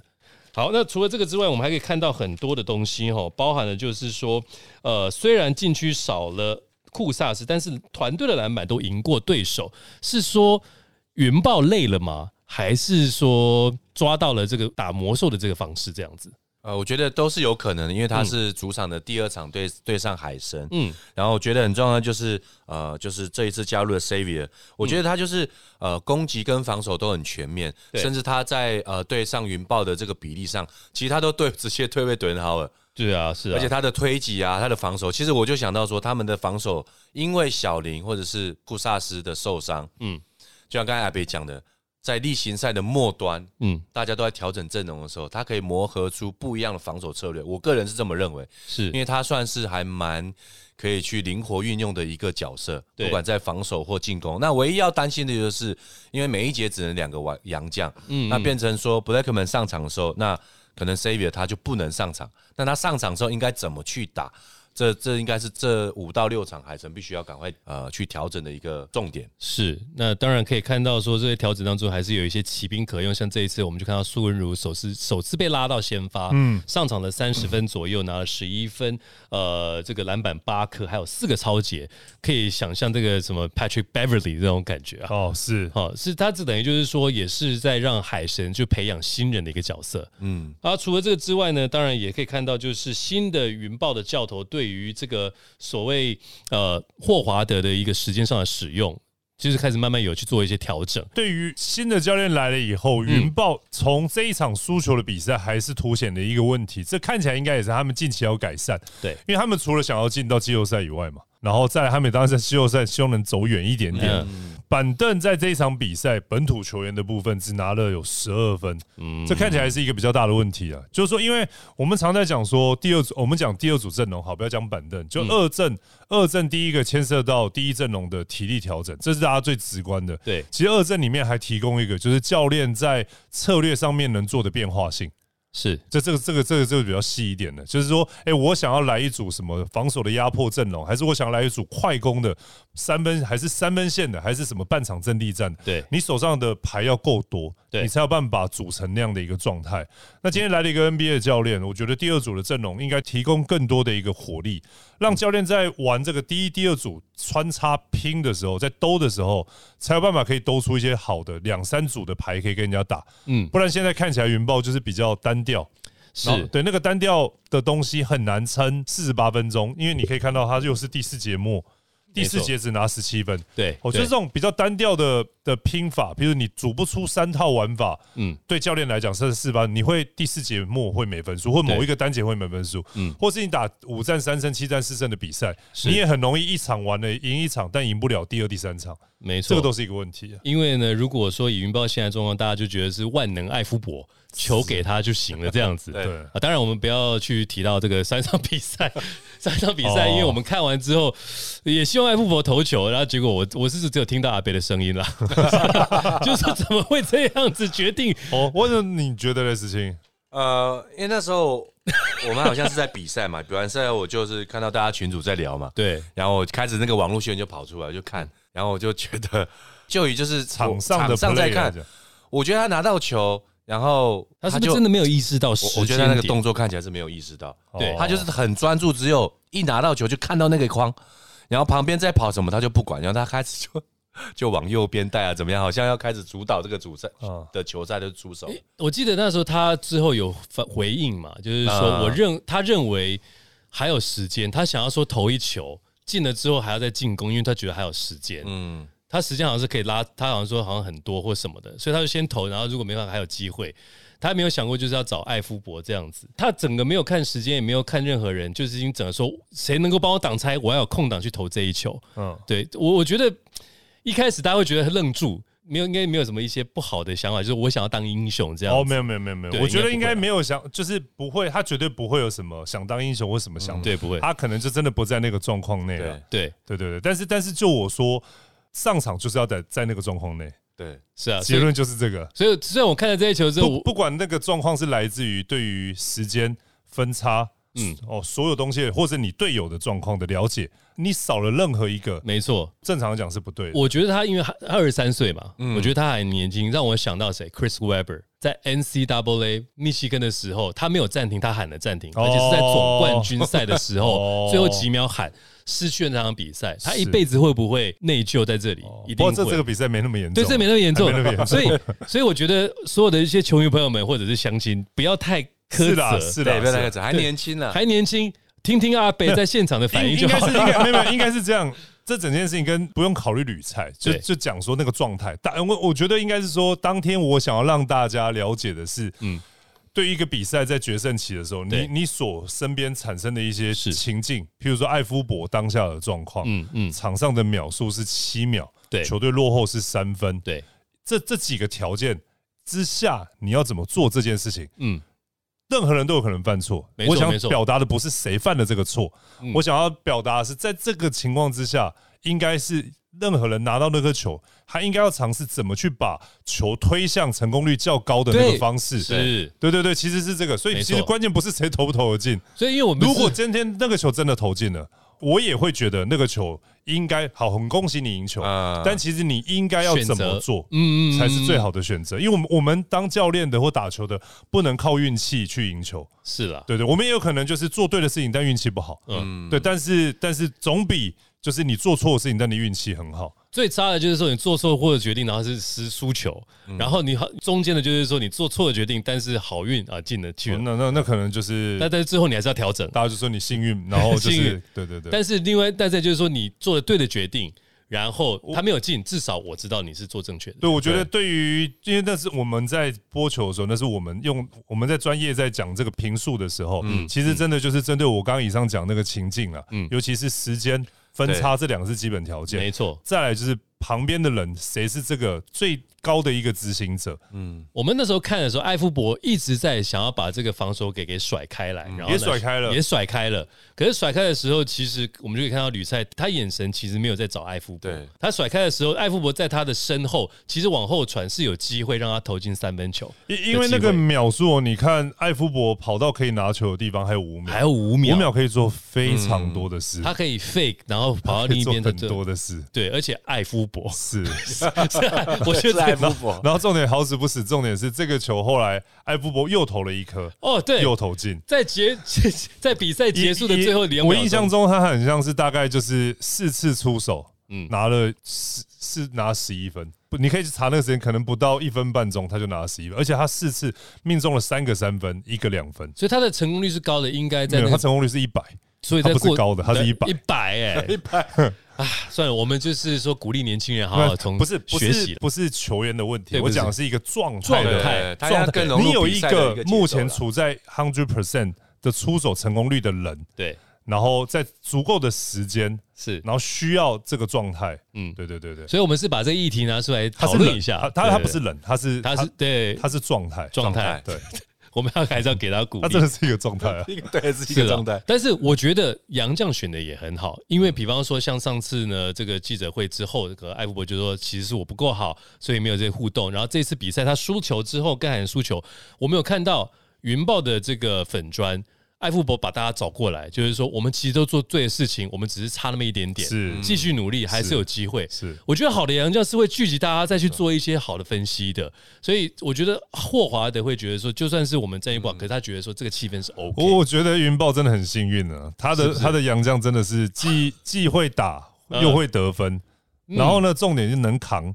好，那除了这个之外，我们还可以看到很多的东西哈，包含了就是说，呃，虽然禁区少了库萨斯，但是团队的篮板都赢过对手，是说云豹累了吗？还是说抓到了这个打魔兽的这个方式这样子？呃，我觉得都是有可能的，因为他是主场的第二场对对上海神，嗯。嗯，然后我觉得很重要的就是呃，就是这一次加入了 Savior，我觉得他就是呃攻击跟防守都很全面，对。甚至他在呃对上云豹的这个比例上，其实他都对 直接推位怼很好了，对啊，是啊，而且他的推挤啊，他的防守，其实我就想到说他们的防守，因为小林或者是库萨斯的受伤，嗯嗯，就像刚才阿北讲的，在例行赛的末端，嗯大家都在调整阵容的时候，他可以磨合出不一样的防守策略。我个人是这么认为，是因为他算是还蛮可以去灵活运用的一个角色，不管在防守或进攻。那唯一要担心的就是，因为每一节只能两个玩洋将，嗯那变成说 Blackman 上场的时候，那可能 Savior 他就不能上场。那他上场之后应该怎么去打？这这应该是这五到六场海神必须要赶快呃去调整的一个重点。是，那当然可以看到说这些调整当中还是有一些骑兵可用，像这一次我们就看到苏文如首次首次被拉到先发，嗯，上场的三十分左右拿了十一分，呃，这个篮板八颗，还有四个超节，可以想象这个什么 Patrick Beverly 这种感觉啊。哦，是哦、是他这等于就是说，也是在让海神就培养新人的一个角色。嗯，啊，除了这个之外呢，当然也可以看到，就是新的云豹的教头对于这个所谓呃霍华德的一个时间上的使用，就是开始慢慢有去做一些调整。对于新的教练来了以嗯后，云豹从这一场输球的比赛还是凸显的一个问题，这看起来应该也是他们近期要改善。对因为他们除了想要进到季后赛以外嘛，然后再来他们当然在季后赛希望能走远一点点。嗯板凳在这一场比赛本土球员的部分只拿了有十二分，嗯这看起来是一个比较大的问题啊。就是说，因为我们常在讲说第二组，我们讲第二组阵容好，不要讲板凳，就二阵，二阵第一个牵涉到第一阵容的体力调整，这是大家最直观的。对其实二阵里面还提供一个，就是教练在策略上面能做的变化性。是这这个这个这个这个比较细一点的，就是说，哎、我想要来一组什么防守的压迫阵容，还是我想要来一组快攻的三分，还是三分线的，还是什么半场阵地战？对你手上的牌要够多，对你才有办法组成那样的一个状态。那今天来了一个 NBA 的教练，我觉得第二组的阵容应该提供更多的一个火力，让教练在玩这个第一、第二组穿插拼的时候，在兜的时候，才有办法可以兜出一些好的两三组的牌可以跟人家打。嗯不然现在看起来云豹就是比较单调。是对那个单调的东西很难撑四十八分钟，因为你可以看到它又是第四节末，第四节只拿十七分。对，我觉得这种比较单调的的拼法，比如你组不出三套玩法，嗯。嗯，对教练来讲是四班，你会第四节末会没分数，或某一个单节会没分数，嗯。嗯，或是你打五战三胜、七战四胜的比赛，你也很容易一场完了赢一场，但赢不了第二、第三场，没错，这个都是一个问题啊。因为呢，如果说以云豹现在状况，大家就觉得是万能艾夫伯，球给他就行了这样子。对对，啊，当然我们不要去提到这个三场比赛，三场比赛，哦因为我们看完之后也希望艾富伯投球，然后结果我我是只有听到阿北的声音啦，就是说怎么会这样子决定？哦，为什么你觉得的事情？呃，因为那时候我们好像是在比赛嘛，比完赛后我就是看到大家群主在聊嘛，对，然后我开始那个网络新闻就跑出来就看，然后我就觉得就以就是场上的场上在看，我觉得他拿到球，然后他是不就是真的没有意识到时我我觉得他那个动作看起来是没有意识到，对哦他就是很专注，只有一拿到球就看到那个框，然后旁边在跑什么他就不管，然后他开始就 就往右边带啊，怎么样？好像要开始主导这个主赛嗯的球赛的出手。我记得那时候他之后有反回应嘛，就是说啊我认他认为还有时间，他想要说投一球进了之后还要再进攻，因为他觉得还有时间。嗯，他时间好像是可以拉，他好像说好像很多或什么的，所以他就先投，然后如果没办法还有机会，他没有想过就是要找艾夫伯这样子，他整个没有看时间，也没有看任何人，就是已经整个说谁能够帮我挡拆，我要有空档去投这一球。嗯，对我我觉得一开始大家会觉得愣住，没有应该没有什么一些不好的想法，就是我想要当英雄这样哦，没有没有没有没有，我觉得应该没有想，就是不会，他绝对不会有什么想当英雄或什么想法，对，不会，他可能就真的不在那个状况内了。对，对对对，但是但是就我说，上场就是要在在那个状况内，对，是啊，所以结论就是这个。所以虽然我看了这些球之后，不不管那个状况是来自于对于时间分差，嗯嗯，哦，所有东西，或者你队友的状况的了解，你少了任何一个，没错，正常讲是不对的。我觉得他因为他二十三岁嘛，嗯我觉得他还年轻，让我想到谁？Chris Webber 在 NCAA 密西根的时候，他没有暂停，他喊了暂停，哦而且是在总冠军赛的时候，哦最后几秒喊，失去了那场比赛。他一辈子会不会内疚在这里？一定不过这这个。比赛没那么严重，对，这没那么严重没那么严，重所以，所以我觉得所有的一些球迷朋友们或者是乡亲，不要太苛责，是的，不要太苛责，还年轻呢。还年轻，听听阿北在现场的反应就好应应该是。应该没有，应该是这样。这整件事情跟不用考虑旅菜，就对。就讲说那个状态。但我我觉得应该是说，当天我想要让大家了解的是，嗯。嗯，对一个比赛在决胜期的时候，你你所身边产生的一些情境，譬如说艾夫伯当下的状况，嗯嗯，场上的秒数是七秒，对。球队落后是三分，对，这这几个条件之下，你要怎么做这件事情？嗯，任何人都有可能犯错。我想表达的不是谁犯了这个错，嗯。我想要表达的是，在这个情况之下，应该是任何人拿到那颗球，他应该要尝试怎么去把球推向成功率较高的那个方式。是，对对对，其实是这个，所以其实关键不是谁投不投得进。所以因为我们如果今天那个球真的投进了，我也会觉得那个球应该好，很恭喜你赢球。啊但其实你应该要怎么做，嗯才是最好，好的选择。因为我们我们当教练的或打球的，不能靠运气去赢球。是啦，对对，我们也有可能就是做对的事情，但运气不好。嗯，对，但是但是总比就是你做错的事情，但你运气很好。最差的就是说你做错或者决定，然后是失输球，嗯然后你好中间的就是说你做错的决定，但是好运啊进了去了，那那那可能就是但但是最后你还是要调整。大家就说你幸运，然后就是幸运对对对。但是 另外，但再就是说你做了对的决定，然后他没有进，至少我知道你是做正确的。对，我觉得对于，因为那是我们在播球的时候，那是我们用我们在专业在讲这个评述的时候，嗯其实真的就是针对我刚刚以上讲那个情境啊，尤其是时间分差这两个是基本条件，没错，再来就是旁边的人谁是这个最高的一个执行者，嗯。我们那时候看的时候，艾夫伯一直在想要把这个防守给给甩开来，然后也甩开了。也甩开了。可是甩开的时候，其实我们就可以看到吕赛，他眼神其实没有在找艾夫伯。对。他甩开的时候，艾夫伯在他的身后，其实往后传是有机会让他投进三分球，因因为那个秒数哦，你看艾夫伯跑到可以拿球的地方还有五秒，还有五秒，五秒可以做非常多的事，他可以 fake，然后跑到另一边很多的事，对，而且艾夫伯，是。我觉是艾得夫伯，然后重点好死不死，重点是这个球后来艾夫伯又投了一颗，哦，对，又投进。在结 在比赛结束的最后两我，印象中他很像是大概就是四次出手，嗯拿了四是拿十一分。不，你可以去查那个时间，可能不到一分半钟他就拿了十一分，而且他四次命中了三个三分，一个两分。所以他的成功率是高的，应该在他成功率是一百，所以在过高的他是100一百哎，一百。啊，算了，我们就是说鼓励年轻人好好从不是学习。不是球员的问题，我讲的是一个状态状态。你有一个目前处在 hundred percent 的出手成功率的人，对，然后在足够的时间，是，然后需要这个状态，嗯。嗯，对对对对，所以我们是把这个议题拿出来他是冷讨论一下。他他不是冷，他是他是对。他是状态，状态，对，我们要还是要给他鼓励他真。的是一个状态啊。对是一个状态，但是我觉得杨绛选的也很好，因为比方说像上次呢，这个记者会之后，这个艾福伯就说其实是我不够好，所以没有这些互动。然后这次比赛他输球之后，干喊输球，我们有看到云豹的这个粉砖。艾富伯把大家找过来，就是说我们其实都做对的事情，我们只是差那么一点点，是。继续努力还是有机会。是我觉得好的洋将是会聚集大家再去做一些好的分析的，所以我觉得霍华德会觉得说，就算是我们战一不好，可是他觉得说这个气氛是 OK。我我觉得云豹真的很幸运啊，他的他的洋将真的是既 既会打嗯。又会得分，然后呢，重点是能扛，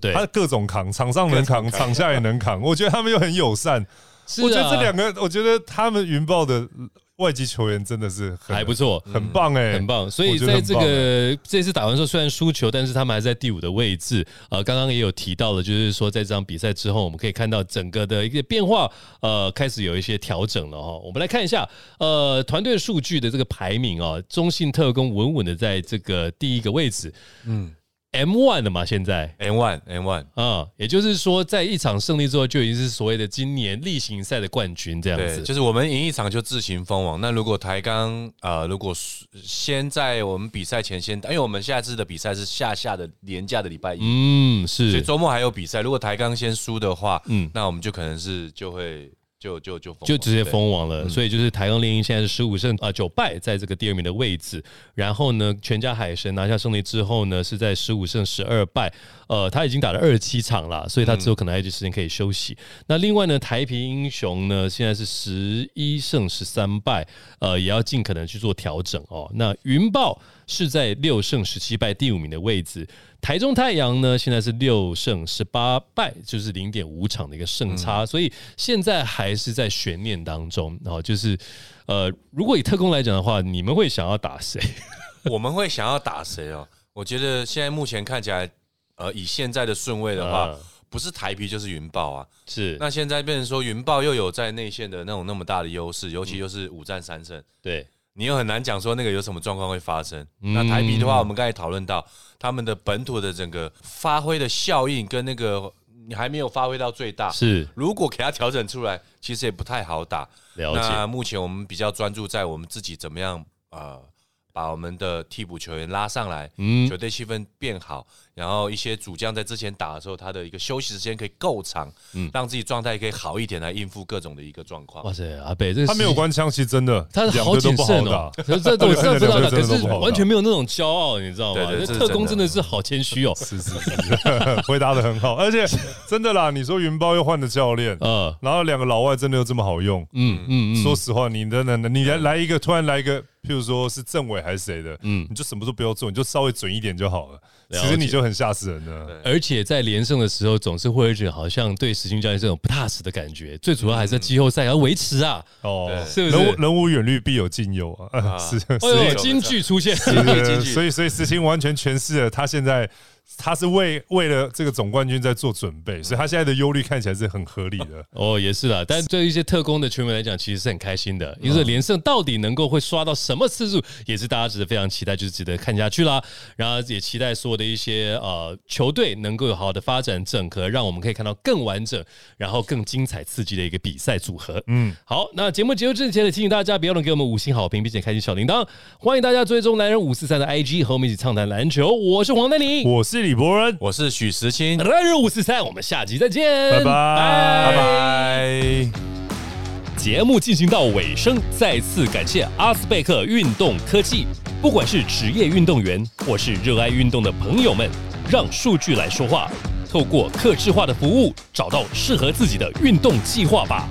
对，他各种扛，场上能扛，场下也能扛。我觉得他们又很友善，是我觉得啊这两个，我觉得他们云豹的外籍球员真的是很还不错。很棒哎，很棒，所以在这个这次打完之后，虽然输球，但是他们还在第五的位置。呃，刚刚也有提到了，就是说在这场比赛之后，我们可以看到整个的一个变化，呃，开始有一些调整了哈。我们来看一下，呃，团队数据的这个排名啊，中信特工稳稳的在这个第一个位置，嗯，M one 的嘛，现在 M one M one，啊、也就是说，在一场胜利之后，就已经是所谓的今年例行赛的冠军这样对，子。就是我们赢一场就自行封王。那如果台钢呃，如果输先在我们比赛前先打，因为我们下次的比赛是下下的连假的礼拜一，嗯，是所以周末还有比赛。如果台钢先输的话，嗯嗯，那我们就可能是就会就就就封就直接封王了，所以就是台钢猎鹰现在是十五胜啊九败，在这个第二名的位置。然后呢，全家海神拿下胜利之后呢，是在十五胜十二败，呃，他已经打了二十七场了，所以他之后可能还有一些时间可以休息。那另外呢，台皮英雄呢，现在是十一胜十三败，呃，也要尽可能去做调整哦。那云豹是在六胜十七败第五名的位置。台中太阳呢，现在是六胜十八败，就是零点五场的一个胜差，所以现在还是在悬念当中。然后就是，呃，如果以特工来讲的话，你们会想要打谁？我们会想要打谁哦？我觉得现在目前看起来，呃，以现在的顺位的话，嗯不是台皮就是云豹啊。是，那现在变成说云豹又有在内线的那种那么大的优势，尤其又是五战三胜，对，你又很难讲说那个有什么状况会发生。嗯那台币的话，我们刚才讨论到他们的本土的整个发挥的效应跟那个你还没有发挥到最大，是如果给他调整出来，其实也不太好打。了那解，目前我们比较专注在我们自己怎么样呃，把我们的替补球员拉上来，嗯球队气氛变好，然后一些主将在之前打的时候，他的一个休息时间可以够长，嗯让自己状态可以好一点，来应付各种的一个状况哇。塞，阿北这他没有是关枪，其实真的，他好两个都不好谨慎哦打。，这这我知道知道的，可是两个真的都不好打完全没有那种骄傲，你知道吗？对对那特工真的是好谦虚哦。是是是，回答的很好，而且 真的啦，你说云豹又换了教练，嗯，然后两个老外真的又这么好用，嗯嗯嗯，说实话，你真的你来来一个，突然来一个，譬如说是政委还是谁的，嗯嗯，你就什么都不要做，你就稍微准一点就好了。了其实你就很吓死人了。而且在连胜的时候，总是会有一种好像对石青教练这种不踏实的感觉。最主要还是在季后赛要维持啊。哦，是不是人无人无远虑，必有近忧啊！啊是，哎呦，京剧出现，所以所以石青完全诠释了他现在他是为为了这个总冠军在做准备，所以他现在的忧虑看起来是很合理的。哦，也是啦。但对于一些特工的球迷来讲，其实是很开心的，因为连胜到底能够会刷到什么次数，也是大家值得非常期待，就是值得看下去啦。然后也期待所有的一些呃球队能够有好的发展整合，让我们可以看到更完整，然后更精彩刺激的一个比赛组合。嗯，好，那节目结束之前呢，提醒大家不要忘了给我们五星好评，并且开启小铃铛。欢迎大家追踪男人五四三的 IG 和我们一起畅谈篮球。我是黄丹妮，我是李博仁，我是许时清，来日五四三，我们下集再见，拜拜拜拜。节目进行到尾声，再次感谢阿斯贝克运动科技。不管是职业运动员或是热爱运动的朋友们，让数据来说话，透过客制化的服务，找到适合自己的运动计划吧。